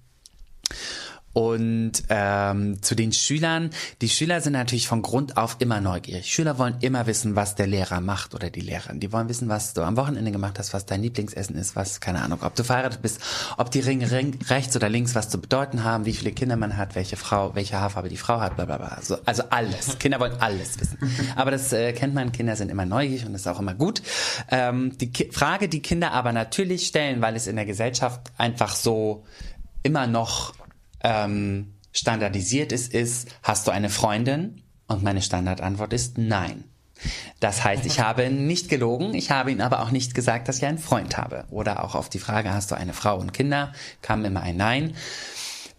Und ähm, zu den Schülern, die Schüler sind natürlich von Grund auf immer neugierig. Schüler wollen immer wissen, was der Lehrer macht oder die Lehrerin. Die wollen wissen, was du am Wochenende gemacht hast, was dein Lieblingsessen ist, was, keine Ahnung, ob du verheiratet bist, ob die Ringe ring, rechts oder links was zu bedeuten haben, wie viele Kinder man hat, welche Frau, welche Haarfarbe die Frau hat, bla bla bla. So, also alles. Kinder wollen alles wissen. Aber das äh, kennt man, Kinder sind immer neugierig und das ist auch immer gut. Ähm, die Ki Frage, die Kinder aber natürlich stellen, weil es in der Gesellschaft einfach so immer noch ähm, standardisiert ist, ist, hast du eine Freundin? Und meine Standardantwort ist nein. Das heißt, ich habe nicht gelogen, ich habe ihnen aber auch nicht gesagt, dass ich einen Freund habe. Oder auch auf die Frage, hast du eine Frau und Kinder, kam immer ein Nein.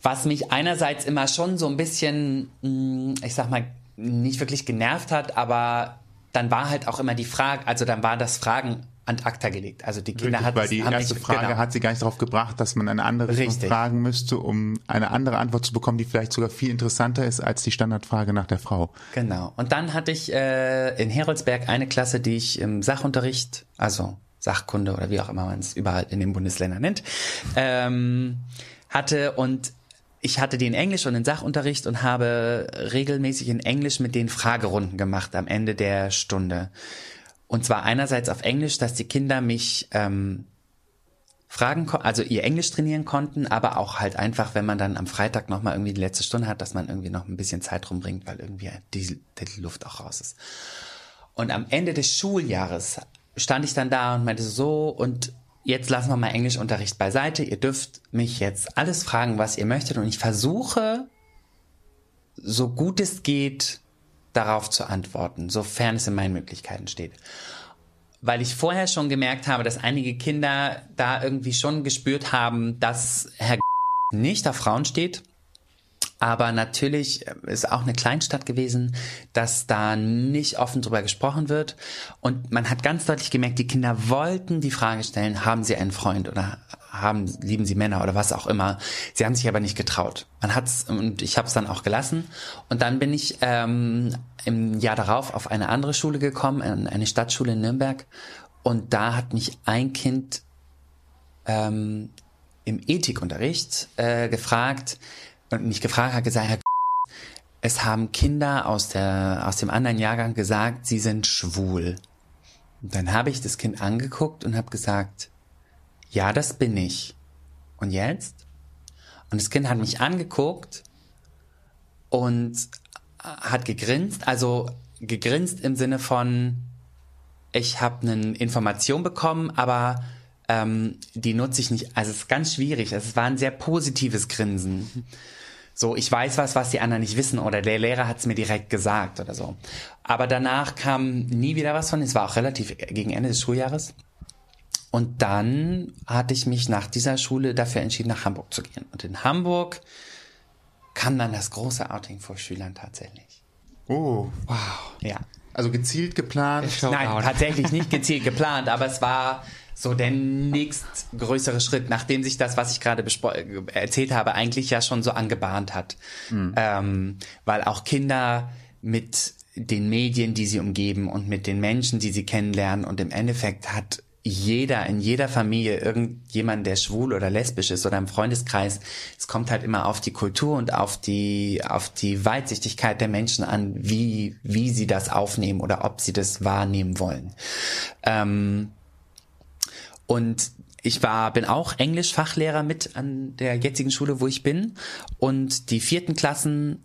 Was mich einerseits immer schon so ein bisschen, mh, ich sag mal, nicht wirklich genervt hat, aber dann war halt auch immer die Frage, also dann war das Fragen an acta gelegt. Also die Kinder Richtig, hat weil die erste mich- Frage genau. hat sie gar nicht darauf gebracht, dass man eine andere Richtig. fragen müsste, um eine andere Antwort zu bekommen, die vielleicht sogar viel interessanter ist als die Standardfrage nach der Frau. Genau. Und dann hatte ich äh, in Heroldsberg eine Klasse, die ich im Sachunterricht, also Sachkunde oder wie auch immer man es überall in den Bundesländern nennt, ähm, hatte und ich hatte den Englisch und den Sachunterricht und habe regelmäßig in Englisch mit den Fragerunden gemacht am Ende der Stunde. Und zwar einerseits auf Englisch, dass die Kinder mich ähm, fragen, also ihr Englisch trainieren konnten, aber auch halt einfach, wenn man dann am Freitag nochmal irgendwie die letzte Stunde hat, dass man irgendwie noch ein bisschen Zeit rumbringt, weil irgendwie die, die Luft auch raus ist. Und am Ende des Schuljahres stand ich dann da und meinte so, und jetzt lassen wir mal Englischunterricht beiseite. Ihr dürft mich jetzt alles fragen, was ihr möchtet. Und ich versuche, so gut es geht, darauf zu antworten, sofern es in meinen Möglichkeiten steht. Weil ich vorher schon gemerkt habe, dass einige Kinder da irgendwie schon gespürt haben, dass Herr nicht auf Frauen steht aber natürlich ist auch eine Kleinstadt gewesen, dass da nicht offen drüber gesprochen wird. Und man hat ganz deutlich gemerkt, die Kinder wollten die Frage stellen, haben sie einen Freund oder haben, lieben sie Männer oder was auch immer. Sie haben sich aber nicht getraut. Man hat's, und ich habe es dann auch gelassen. Und dann bin ich ähm, im Jahr darauf auf eine andere Schule gekommen, eine Stadtschule in Nürnberg. Und da hat mich ein Kind ähm, im Ethikunterricht äh, gefragt, und mich gefragt hat, gesagt, Herr es haben Kinder aus, der, aus dem anderen Jahrgang gesagt, sie sind schwul. Und dann habe ich das Kind angeguckt und habe gesagt, ja, das bin ich. Und jetzt? Und das Kind hat mich angeguckt und hat gegrinst, also gegrinst im Sinne von, ich habe eine Information bekommen, aber ähm, die nutze ich nicht. Also es ist ganz schwierig. Es war ein sehr positives Grinsen. So, ich weiß was, was die anderen nicht wissen oder der Lehrer hat es mir direkt gesagt oder so. Aber danach kam nie wieder was von. Es war auch relativ gegen Ende des Schuljahres. Und dann hatte ich mich nach dieser Schule dafür entschieden, nach Hamburg zu gehen. Und in Hamburg kam dann das große Outing vor Schülern tatsächlich. Oh, wow. Ja. Also gezielt geplant? Nein, tatsächlich nicht gezielt geplant, aber es war so der nächstgrößere Schritt, nachdem sich das, was ich gerade erzählt habe, eigentlich ja schon so angebahnt hat. Mhm. Ähm, weil auch Kinder mit den Medien, die sie umgeben und mit den Menschen, die sie kennenlernen und im Endeffekt hat jeder, in jeder Familie irgendjemand, der schwul oder lesbisch ist oder im Freundeskreis. Es kommt halt immer auf die Kultur und auf die, auf die Weitsichtigkeit der Menschen an, wie, wie sie das aufnehmen oder ob sie das wahrnehmen wollen. Ähm, und ich war, bin auch Englisch-Fachlehrer mit an der jetzigen Schule, wo ich bin. Und die vierten Klassen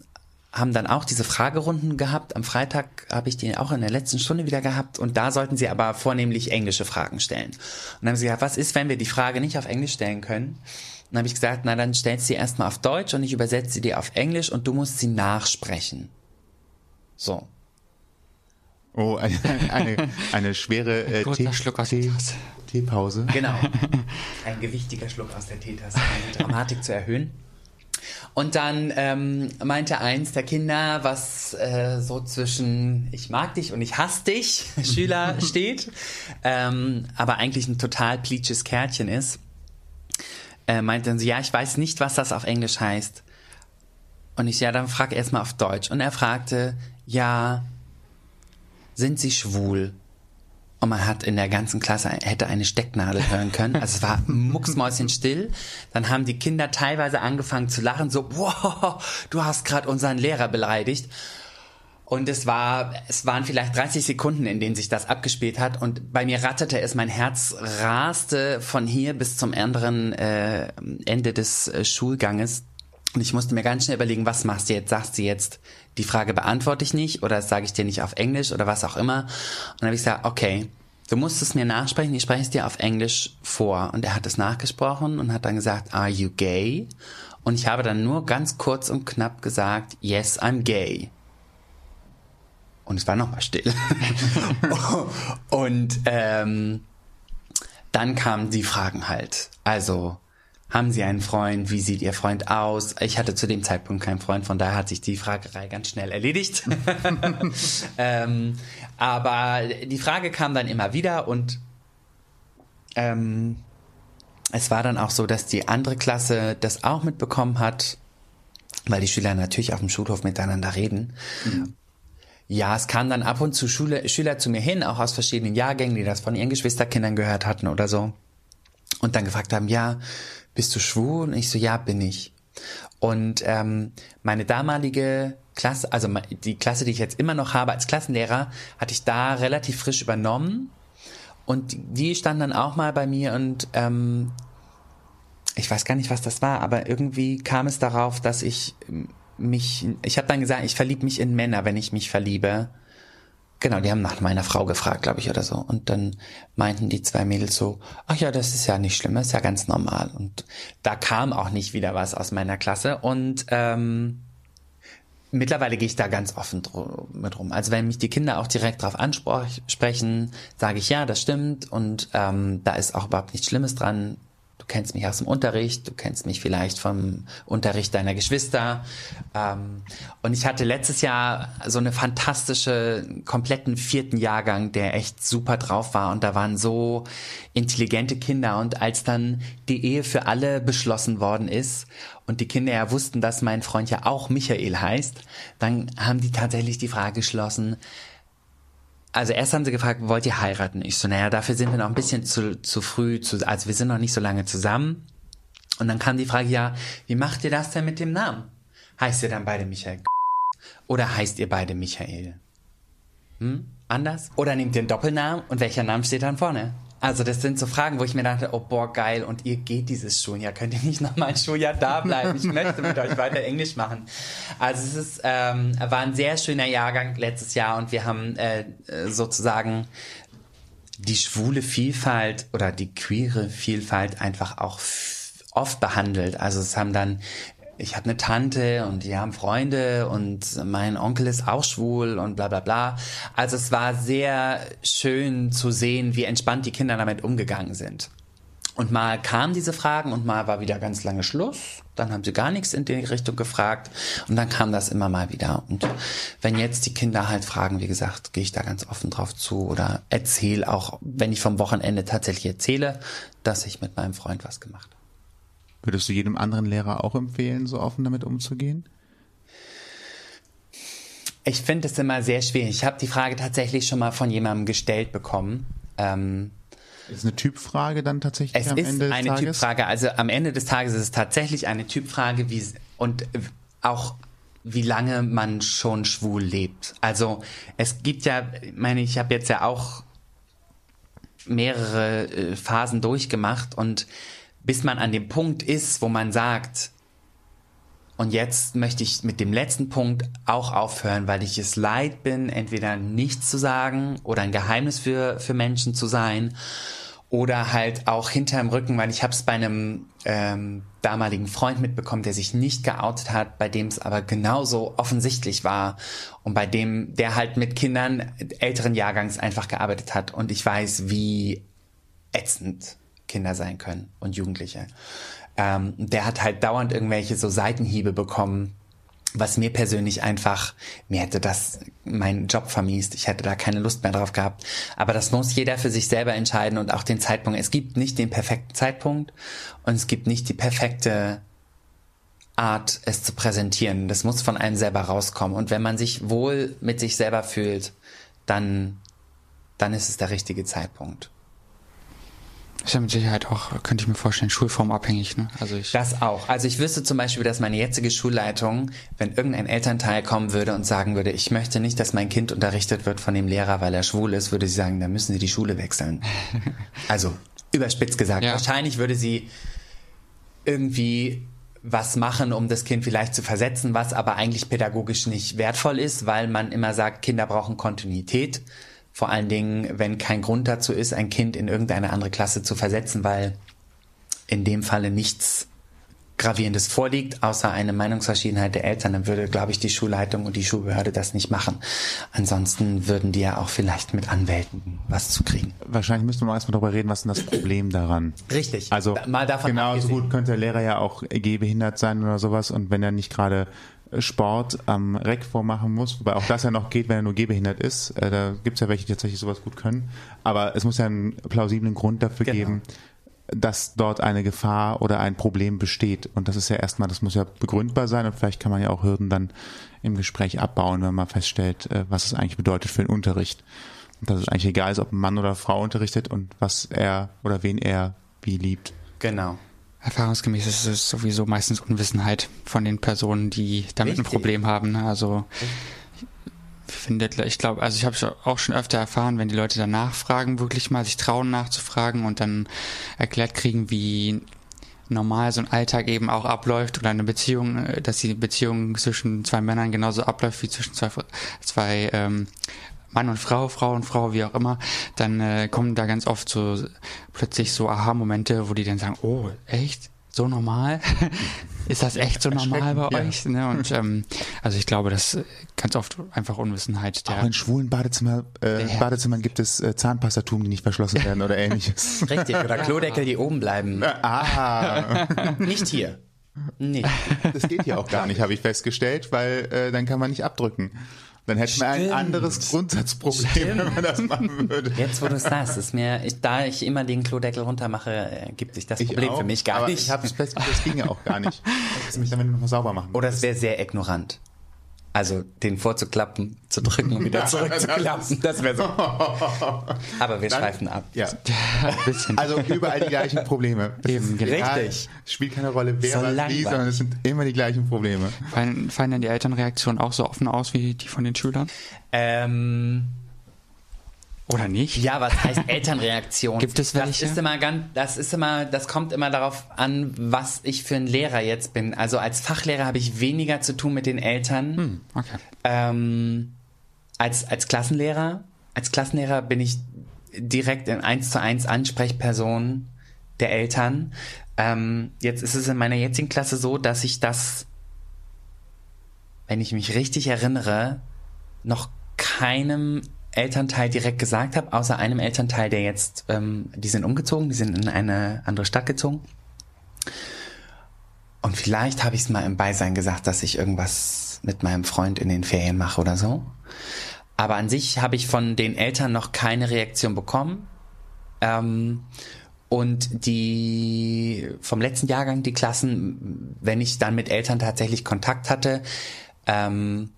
haben dann auch diese Fragerunden gehabt. Am Freitag habe ich die auch in der letzten Stunde wieder gehabt und da sollten sie aber vornehmlich englische Fragen stellen. Und dann haben sie gesagt, was ist, wenn wir die Frage nicht auf Englisch stellen können? Und dann habe ich gesagt, na dann stellst du sie erstmal auf Deutsch und ich übersetze sie dir auf Englisch und du musst sie nachsprechen. So. Oh, eine, eine, eine schwere äh, Tee, Schluck aus Tee, Teepause. Genau. Ein gewichtiger Schluck aus der Teetasse, um die Dramatik zu erhöhen. Und dann ähm, meinte eins der Kinder, was äh, so zwischen ich mag dich und ich hasse dich Schüler steht, ähm, aber eigentlich ein total pleatsches Kärtchen ist, äh, meinte dann so, ja, ich weiß nicht, was das auf Englisch heißt. Und ich, ja, dann frag erstmal auf Deutsch. Und er fragte, ja, sind Sie schwul? Und man hat in der ganzen Klasse hätte eine Stecknadel hören können. Also es war mucksmäuschenstill. Dann haben die Kinder teilweise angefangen zu lachen, so, wow, du hast gerade unseren Lehrer beleidigt. Und es war, es waren vielleicht 30 Sekunden, in denen sich das abgespielt hat. Und bei mir ratterte es, mein Herz raste von hier bis zum anderen äh, Ende des äh, Schulganges. Und ich musste mir ganz schnell überlegen, was machst du jetzt? Sagst du jetzt, die Frage beantworte ich nicht oder sage ich dir nicht auf Englisch oder was auch immer? Und dann habe ich gesagt, okay, du musst es mir nachsprechen, ich spreche es dir auf Englisch vor. Und er hat es nachgesprochen und hat dann gesagt, are you gay? Und ich habe dann nur ganz kurz und knapp gesagt, yes, I'm gay. Und es war nochmal still. und ähm, dann kamen die Fragen halt. Also, haben Sie einen Freund? Wie sieht Ihr Freund aus? Ich hatte zu dem Zeitpunkt keinen Freund, von daher hat sich die Fragerei ganz schnell erledigt. ähm, aber die Frage kam dann immer wieder und ähm, es war dann auch so, dass die andere Klasse das auch mitbekommen hat, weil die Schüler natürlich auf dem Schulhof miteinander reden. Mhm. Ja, es kamen dann ab und zu Schüler, Schüler zu mir hin, auch aus verschiedenen Jahrgängen, die das von ihren Geschwisterkindern gehört hatten oder so. Und dann gefragt haben, ja, bist du schwul? Und ich so, ja, bin ich. Und ähm, meine damalige Klasse, also die Klasse, die ich jetzt immer noch habe als Klassenlehrer, hatte ich da relativ frisch übernommen. Und die stand dann auch mal bei mir und ähm, ich weiß gar nicht, was das war, aber irgendwie kam es darauf, dass ich mich, ich habe dann gesagt, ich verliebe mich in Männer, wenn ich mich verliebe. Genau, die haben nach meiner Frau gefragt, glaube ich, oder so. Und dann meinten die zwei Mädels so, ach ja, das ist ja nicht schlimm, das ist ja ganz normal. Und da kam auch nicht wieder was aus meiner Klasse. Und ähm, mittlerweile gehe ich da ganz offen mit rum. Also wenn mich die Kinder auch direkt darauf ansprechen, sage ich ja, das stimmt. Und ähm, da ist auch überhaupt nichts Schlimmes dran kennst mich aus dem Unterricht, du kennst mich vielleicht vom Unterricht deiner Geschwister. Ähm, und ich hatte letztes Jahr so eine fantastische, kompletten vierten Jahrgang, der echt super drauf war. Und da waren so intelligente Kinder. Und als dann die Ehe für alle beschlossen worden ist und die Kinder ja wussten, dass mein Freund ja auch Michael heißt, dann haben die tatsächlich die Frage geschlossen, also erst haben sie gefragt, wollt ihr heiraten? Ich so, naja, dafür sind wir noch ein bisschen zu, zu früh, zu, also wir sind noch nicht so lange zusammen. Und dann kam die Frage, ja, wie macht ihr das denn mit dem Namen? Heißt ihr dann beide Michael oder heißt ihr beide Michael? Hm? Anders? Oder nehmt ihr einen Doppelnamen und welcher Name steht dann vorne? Also das sind so Fragen, wo ich mir dachte, oh boah, geil, und ihr geht dieses Schuljahr, könnt ihr nicht noch mal ein Schuljahr da bleiben? Ich möchte mit euch weiter Englisch machen. Also es ist, ähm, war ein sehr schöner Jahrgang letztes Jahr und wir haben äh, sozusagen die schwule Vielfalt oder die queere Vielfalt einfach auch oft behandelt. Also es haben dann ich habe eine Tante und die haben Freunde und mein Onkel ist auch schwul und bla bla bla. Also es war sehr schön zu sehen, wie entspannt die Kinder damit umgegangen sind. Und mal kamen diese Fragen und mal war wieder ganz lange Schluss. Dann haben sie gar nichts in die Richtung gefragt und dann kam das immer mal wieder. Und wenn jetzt die Kinder halt fragen, wie gesagt, gehe ich da ganz offen drauf zu oder erzähle auch, wenn ich vom Wochenende tatsächlich erzähle, dass ich mit meinem Freund was gemacht habe. Würdest du jedem anderen Lehrer auch empfehlen, so offen damit umzugehen? Ich finde es immer sehr schwierig. Ich habe die Frage tatsächlich schon mal von jemandem gestellt bekommen. Ähm, ist eine Typfrage dann tatsächlich es am Ende des Es ist eine Typfrage. Also am Ende des Tages ist es tatsächlich eine Typfrage, wie und auch wie lange man schon schwul lebt. Also es gibt ja, ich meine, ich habe jetzt ja auch mehrere äh, Phasen durchgemacht und bis man an dem Punkt ist, wo man sagt, und jetzt möchte ich mit dem letzten Punkt auch aufhören, weil ich es leid bin, entweder nichts zu sagen oder ein Geheimnis für, für Menschen zu sein oder halt auch hinterm Rücken, weil ich habe es bei einem ähm, damaligen Freund mitbekommen, der sich nicht geoutet hat, bei dem es aber genauso offensichtlich war und bei dem der halt mit Kindern älteren Jahrgangs einfach gearbeitet hat. Und ich weiß, wie ätzend Kinder sein können und Jugendliche. Ähm, der hat halt dauernd irgendwelche so Seitenhiebe bekommen, was mir persönlich einfach, mir hätte das meinen Job vermiest. Ich hätte da keine Lust mehr drauf gehabt. Aber das muss jeder für sich selber entscheiden und auch den Zeitpunkt. Es gibt nicht den perfekten Zeitpunkt und es gibt nicht die perfekte Art, es zu präsentieren. Das muss von einem selber rauskommen. Und wenn man sich wohl mit sich selber fühlt, dann, dann ist es der richtige Zeitpunkt. Ist ja mit Sicherheit auch, könnte ich mir vorstellen, schulformabhängig, ne? Also ich das auch. Also ich wüsste zum Beispiel, dass meine jetzige Schulleitung, wenn irgendein Elternteil kommen würde und sagen würde, ich möchte nicht, dass mein Kind unterrichtet wird von dem Lehrer, weil er schwul ist, würde sie sagen, dann müssen sie die Schule wechseln. also überspitzt gesagt. Ja. Wahrscheinlich würde sie irgendwie was machen, um das Kind vielleicht zu versetzen, was aber eigentlich pädagogisch nicht wertvoll ist, weil man immer sagt, Kinder brauchen Kontinuität. Vor allen Dingen, wenn kein Grund dazu ist, ein Kind in irgendeine andere Klasse zu versetzen, weil in dem Falle nichts Gravierendes vorliegt, außer eine Meinungsverschiedenheit der Eltern, dann würde, glaube ich, die Schulleitung und die Schulbehörde das nicht machen. Ansonsten würden die ja auch vielleicht mit Anwälten was zu kriegen. Wahrscheinlich müsste man erstmal darüber reden, was ist denn das Problem daran? Richtig. Also mal davon genau so gut könnte der Lehrer ja auch gehbehindert sein oder sowas und wenn er nicht gerade Sport am Reck vormachen muss, wobei auch das ja noch geht, wenn er nur gehbehindert ist. Äh, da gibt es ja welche, die tatsächlich sowas gut können. Aber es muss ja einen plausiblen Grund dafür genau. geben, dass dort eine Gefahr oder ein Problem besteht. Und das ist ja erstmal, das muss ja begründbar sein und vielleicht kann man ja auch Hürden dann im Gespräch abbauen, wenn man feststellt, äh, was es eigentlich bedeutet für den Unterricht. Und dass es eigentlich egal ist, ob ein Mann oder Frau unterrichtet und was er oder wen er wie liebt. Genau. Erfahrungsgemäß ist es sowieso meistens Unwissenheit von den Personen, die damit Richtig. ein Problem haben. ne? Also ich finde, ich glaube, also ich habe auch schon öfter erfahren, wenn die Leute dann nachfragen, wirklich mal sich trauen nachzufragen und dann erklärt kriegen, wie normal so ein Alltag eben auch abläuft oder eine Beziehung, äh, dass die Beziehung zwischen zwei Männern genauso abläuft wie zwischen zwei, zwei ähm, Mann und Frau, Frau und Frau, wie auch immer, dann äh, kommen da ganz oft so plötzlich so Aha-Momente, wo die dann sagen, oh, echt? So normal? Ist das echt so normal bei ja. euch? Ne? Und ähm, also ich glaube, das ist ganz oft einfach Unwissenheit der Auch in schwulen Badezimmer, äh, Ja. Badezimmern gibt es äh, Zahnpastatuben, die nicht verschlossen werden oder ähnliches. Richtig, oder Klodeckel, die oben bleiben. ah, Nicht hier. Nicht. das geht hier auch gar nicht, habe ich festgestellt, weil äh, dann kann man nicht abdrücken. Dann hätten wir ein Stimmt. anderes Grundsatzproblem, Stimmt. wenn man das machen würde. Jetzt, wo du es sagst, ist mir, ich, da ich immer den Klodeckel runtermache, äh, gibt sich das Problem auch, für mich gar aber nicht. Ich habe festgestellt, das ging ja auch gar nicht. Ich mich damit nochmal sauber machen. Oder es wäre sehr ignorant. Also den vorzuklappen, zu drücken und wieder zurückzuklappen. Das wäre so. Aber wir schweifen ab. Ja. Also überall die gleichen Probleme. Es Eben, Richtig. Spielt keine Rolle, wer So was langweilig. sondern es sind immer die gleichen Probleme. fallen, fallen dann die Elternreaktionen auch so offen aus wie die von den Schülern? Ähm, Oder nicht? ja, was heißt Elternreaktion? Gibt es welche? Das ist immer ganz, das ist immer, das kommt immer darauf an, was ich für ein Lehrer jetzt bin. Also als Fachlehrer habe ich weniger zu tun mit den Eltern. Hm, okay. Ähm, als, als Klassenlehrer, als Klassenlehrer bin ich direkt in 1 zu 1 Ansprechperson der Eltern. Ähm, jetzt ist es in meiner jetzigen Klasse so, dass ich das, wenn ich mich richtig erinnere, noch keinem Elternteil direkt gesagt habe, außer einem Elternteil, der jetzt, ähm, die sind umgezogen, die sind in eine andere Stadt gezogen. Und vielleicht habe ich es mal im Beisein gesagt, dass ich irgendwas mit meinem Freund in den Ferien mache oder so. Aber an sich habe ich von den Eltern noch keine Reaktion bekommen. Ähm, und die vom letzten Jahrgang, die Klassen, wenn ich dann mit Eltern tatsächlich Kontakt hatte, ähm,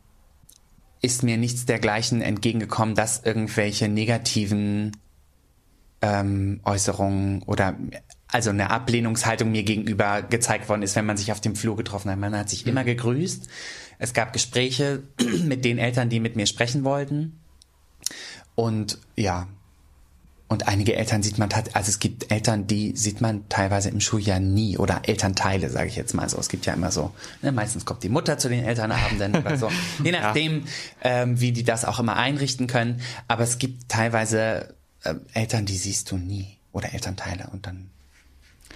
ist mir nichts dergleichen entgegengekommen, dass irgendwelche negativen ähm, Äußerungen oder also eine Ablehnungshaltung mir gegenüber gezeigt worden ist, wenn man sich auf dem Flur getroffen hat. Man hat sich immer gegrüßt. Es gab Gespräche mit den Eltern, die mit mir sprechen wollten. Und ja, und einige Eltern sieht man, also es gibt Eltern, die sieht man teilweise im Schuljahr nie oder Elternteile, sage ich jetzt mal so. Es gibt ja immer so, ne, meistens kommt die Mutter zu den Elternabenden oder so, je nachdem, ähm, wie die das auch immer einrichten können. Aber es gibt teilweise ähm, Eltern, die siehst du nie oder Elternteile und dann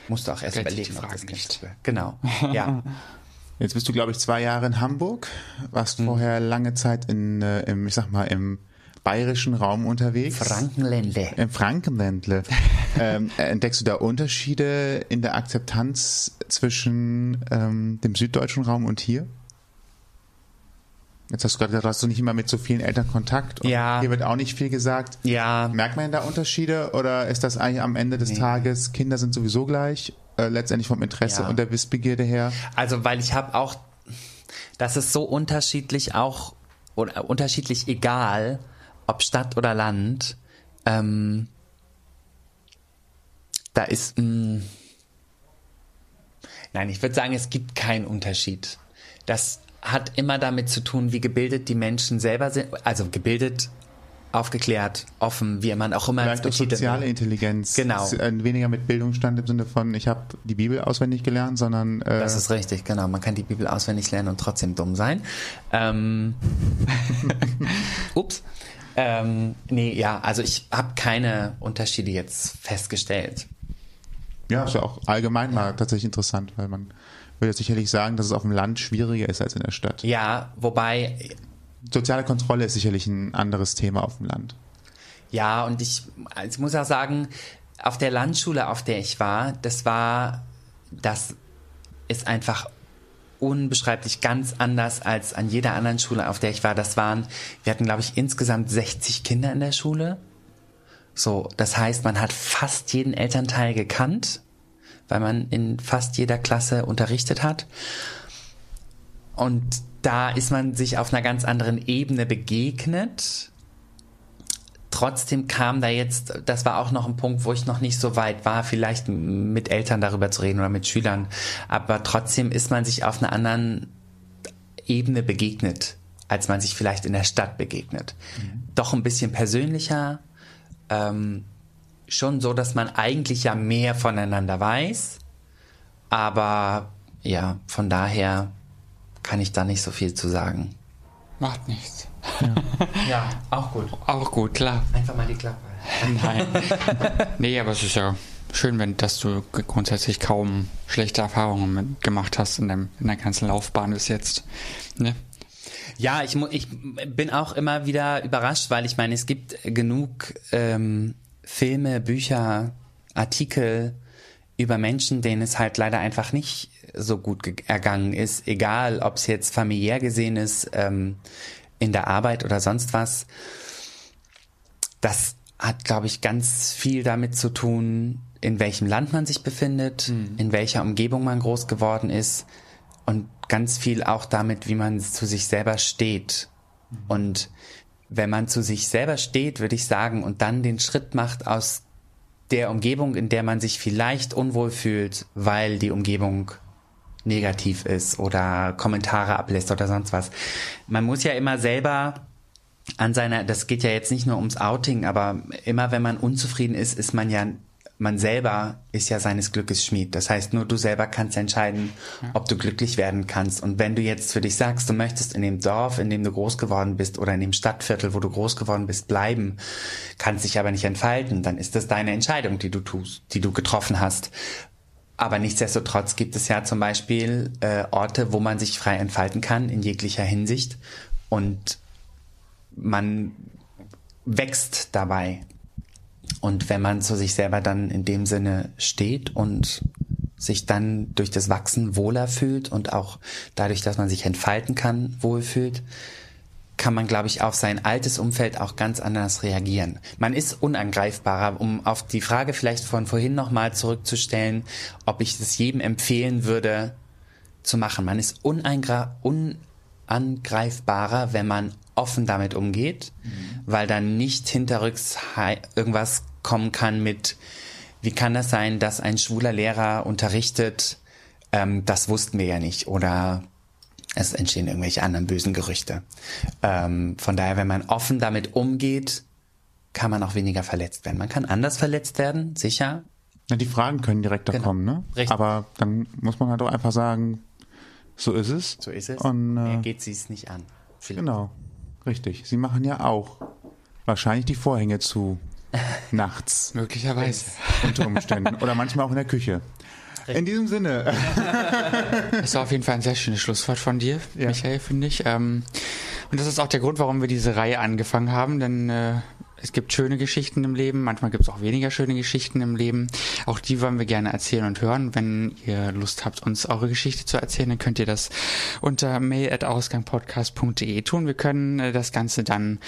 musst du auch erst sich überlegen, die ob das Frage nicht. nicht. Genau, ja. Jetzt bist du, glaube ich, zwei Jahre in Hamburg, warst Hm. vorher lange Zeit in, äh, im, ich sag mal, im bayerischen Raum unterwegs. Frankenländle. Im Frankenländle. ähm, entdeckst du da Unterschiede in der Akzeptanz zwischen ähm, dem süddeutschen Raum und hier? Jetzt hast du gerade gesagt, hast du nicht immer mit so vielen Eltern Kontakt und Ja. hier wird auch nicht viel gesagt. Ja, Merkt man da Unterschiede oder ist das eigentlich am Ende des Tages, Kinder sind sowieso gleich, äh, letztendlich vom Interesse Ja. und der Wissbegierde her? Also, weil ich habe auch, das ist so unterschiedlich auch oder unterschiedlich egal, ob Stadt oder Land. Ähm, da ist, mh, nein, ich würde sagen, es gibt keinen Unterschied. Das hat immer damit zu tun, wie gebildet die Menschen selber sind, also gebildet, aufgeklärt, offen, wie man auch immer Vielleicht auch soziale Intelligenz. Genau. Äh, weniger mit Bildungsstand im Sinne von, ich habe die Bibel auswendig gelernt, sondern äh, Das ist richtig, genau. Man kann die Bibel auswendig lernen und trotzdem dumm sein. Ähm, ups. Ähm, nee, ja, also ich habe keine Unterschiede jetzt festgestellt. ja, ist ja auch allgemein mal tatsächlich interessant, weil man würde sicherlich sagen, dass es auf dem Land schwieriger ist als in der Stadt. Ja, wobei, Soziale Kontrolle ist sicherlich ein anderes Thema auf dem Land. ja, und ich, also ich muss auch sagen, auf der Landschule, auf der ich war, das war, das ist einfach unbeschreiblich ganz anders als an jeder anderen Schule, auf der ich war. Das waren, wir hatten, glaube ich, insgesamt 60 Kinder in der Schule. So, das heißt, man hat fast jeden Elternteil gekannt, weil man in fast jeder Klasse unterrichtet hat. Und da ist man sich auf einer ganz anderen Ebene begegnet. Trotzdem kam da jetzt, das war auch noch ein Punkt, wo ich noch nicht so weit war, vielleicht mit Eltern darüber zu reden oder mit Schülern. Aber trotzdem ist man sich auf einer anderen Ebene begegnet, als man sich vielleicht in der Stadt begegnet. Mhm. Doch ein bisschen persönlicher, ähm, schon so, dass man eigentlich ja mehr voneinander weiß. Aber ja, von daher kann ich da nicht so viel zu sagen. Macht nichts. Ja, ja auch gut. Auch gut, klar. Einfach mal die Klappe. Nein. nee, aber es ist ja schön, wenn, dass du grundsätzlich kaum schlechte Erfahrungen mit, gemacht hast in, dem, in der ganzen Laufbahn bis jetzt. Ne? Ja, ich, ich bin auch immer wieder überrascht, weil ich meine, es gibt genug ähm, Filme, Bücher, Artikel über Menschen, denen es halt leider einfach nicht so gut ergangen ist, egal ob es jetzt familiär gesehen ist, ähm, in der Arbeit oder sonst was. Das hat, glaube ich, ganz viel damit zu tun, in welchem Land man sich befindet, mhm. in welcher Umgebung man groß geworden ist und ganz viel auch damit, wie man zu sich selber steht. Mhm. Und wenn man zu sich selber steht, würde ich sagen, und dann den Schritt macht aus der Umgebung, in der man sich vielleicht unwohl fühlt, weil die Umgebung negativ ist oder Kommentare ablässt oder sonst was. Man muss ja immer selber an seiner, das geht ja jetzt nicht nur ums Outing, aber immer wenn man unzufrieden ist, ist man ja man selber ist ja seines Glückes Schmied. Das heißt, nur du selber kannst entscheiden, ob du glücklich werden kannst. Und wenn du jetzt für dich sagst, du möchtest in dem Dorf, in dem du groß geworden bist oder in dem Stadtviertel, wo du groß geworden bist, bleiben, kannst dich aber nicht entfalten, dann ist das deine Entscheidung, die du tust, die du getroffen hast. Aber nichtsdestotrotz gibt es ja zum Beispiel äh, Orte, wo man sich frei entfalten kann in jeglicher Hinsicht und man wächst dabei. Und wenn man zu sich selber dann in dem Sinne steht und sich dann durch das Wachsen wohler fühlt und auch dadurch, dass man sich entfalten kann, wohlfühlt, kann man, glaube ich, auf sein altes Umfeld auch ganz anders reagieren. Man ist unangreifbarer, um auf die Frage vielleicht von vorhin nochmal zurückzustellen, ob ich es jedem empfehlen würde zu machen. Man ist unangreifbarer, wenn man offen damit umgeht, mhm. weil dann nicht hinterrücks irgendwas kommen kann mit, wie kann das sein, dass ein schwuler Lehrer unterrichtet, ähm, das wussten wir ja nicht oder es entstehen irgendwelche anderen bösen Gerüchte. Ähm, von daher, wenn man offen damit umgeht, kann man auch weniger verletzt werden. Man kann anders verletzt werden, sicher. Ja, die Fragen können direkter genau. kommen, ne? Richtig. Aber dann muss man halt auch einfach sagen, so ist es. So ist es. Und, äh, geht sie es nicht an. Vielleicht. Genau. Richtig. Sie machen ja auch wahrscheinlich die Vorhänge zu nachts. Möglicherweise. Unter Umständen. Oder manchmal auch in der Küche. In diesem Sinne. Das war auf jeden Fall ein sehr schönes Schlusswort von dir, ja. Michael, finde ich. Ähm, und das ist auch der Grund, warum wir diese Reihe angefangen haben, denn äh, es gibt schöne Geschichten im Leben, manchmal gibt es auch weniger schöne Geschichten im Leben. Auch die wollen wir gerne erzählen und hören. Wenn ihr Lust habt, uns eure Geschichte zu erzählen, dann könnt ihr das unter mail.ausgangpodcast.de tun. Wir können äh, das Ganze dann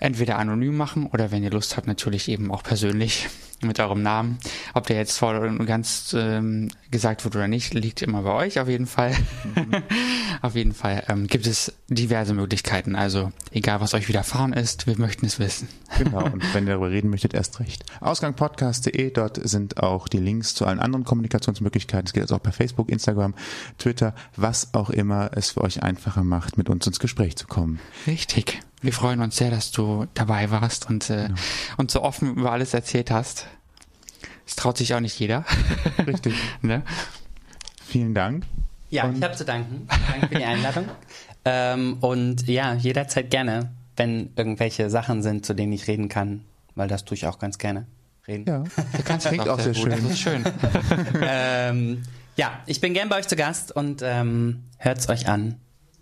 entweder anonym machen oder wenn ihr Lust habt, natürlich eben auch persönlich mit eurem Namen. Ob der jetzt voll und ganz ähm, gesagt wird oder nicht, liegt immer bei euch auf jeden Fall. Mhm. auf jeden Fall ähm, gibt es diverse Möglichkeiten. Also egal, was euch widerfahren ist, wir möchten es wissen. genau, und wenn ihr darüber reden möchtet, erst recht. Ausgangpodcast.de, dort sind auch die Links zu allen anderen Kommunikationsmöglichkeiten. Es geht also auch per Facebook, Instagram, Twitter, was auch immer es für euch einfacher macht, mit uns ins Gespräch zu kommen. Richtig. Wir freuen uns sehr, dass du dabei warst und, äh, genau. und so offen über alles erzählt hast. Es traut sich auch nicht jeder. Richtig. ne? Vielen Dank. Ja, und ich habe zu danken. Danke für die Einladung. ähm, und ja, jederzeit gerne, wenn irgendwelche Sachen sind, zu denen ich reden kann, weil das tue ich auch ganz gerne. Reden. Ja, du kannst klingt auch sehr, sehr schön. Das ist schön. ähm, ja, ich bin gern bei euch zu Gast und ähm, hört's euch an.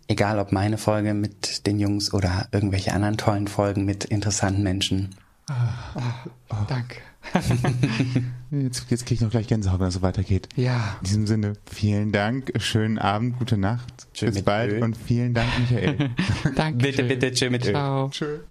Egal ob meine Folge mit den Jungs oder irgendwelche anderen tollen Folgen mit interessanten Menschen. Ah, oh, danke. jetzt jetzt kriege ich noch gleich Gänsehaut, wenn es so weitergeht. Ja. In diesem Sinne, vielen Dank, schönen Abend, gute Nacht. Tschö Bis bald Tschö. und vielen Dank, Michael. Danke. Bitte, bitte, tschö mit Ciao. Tschö.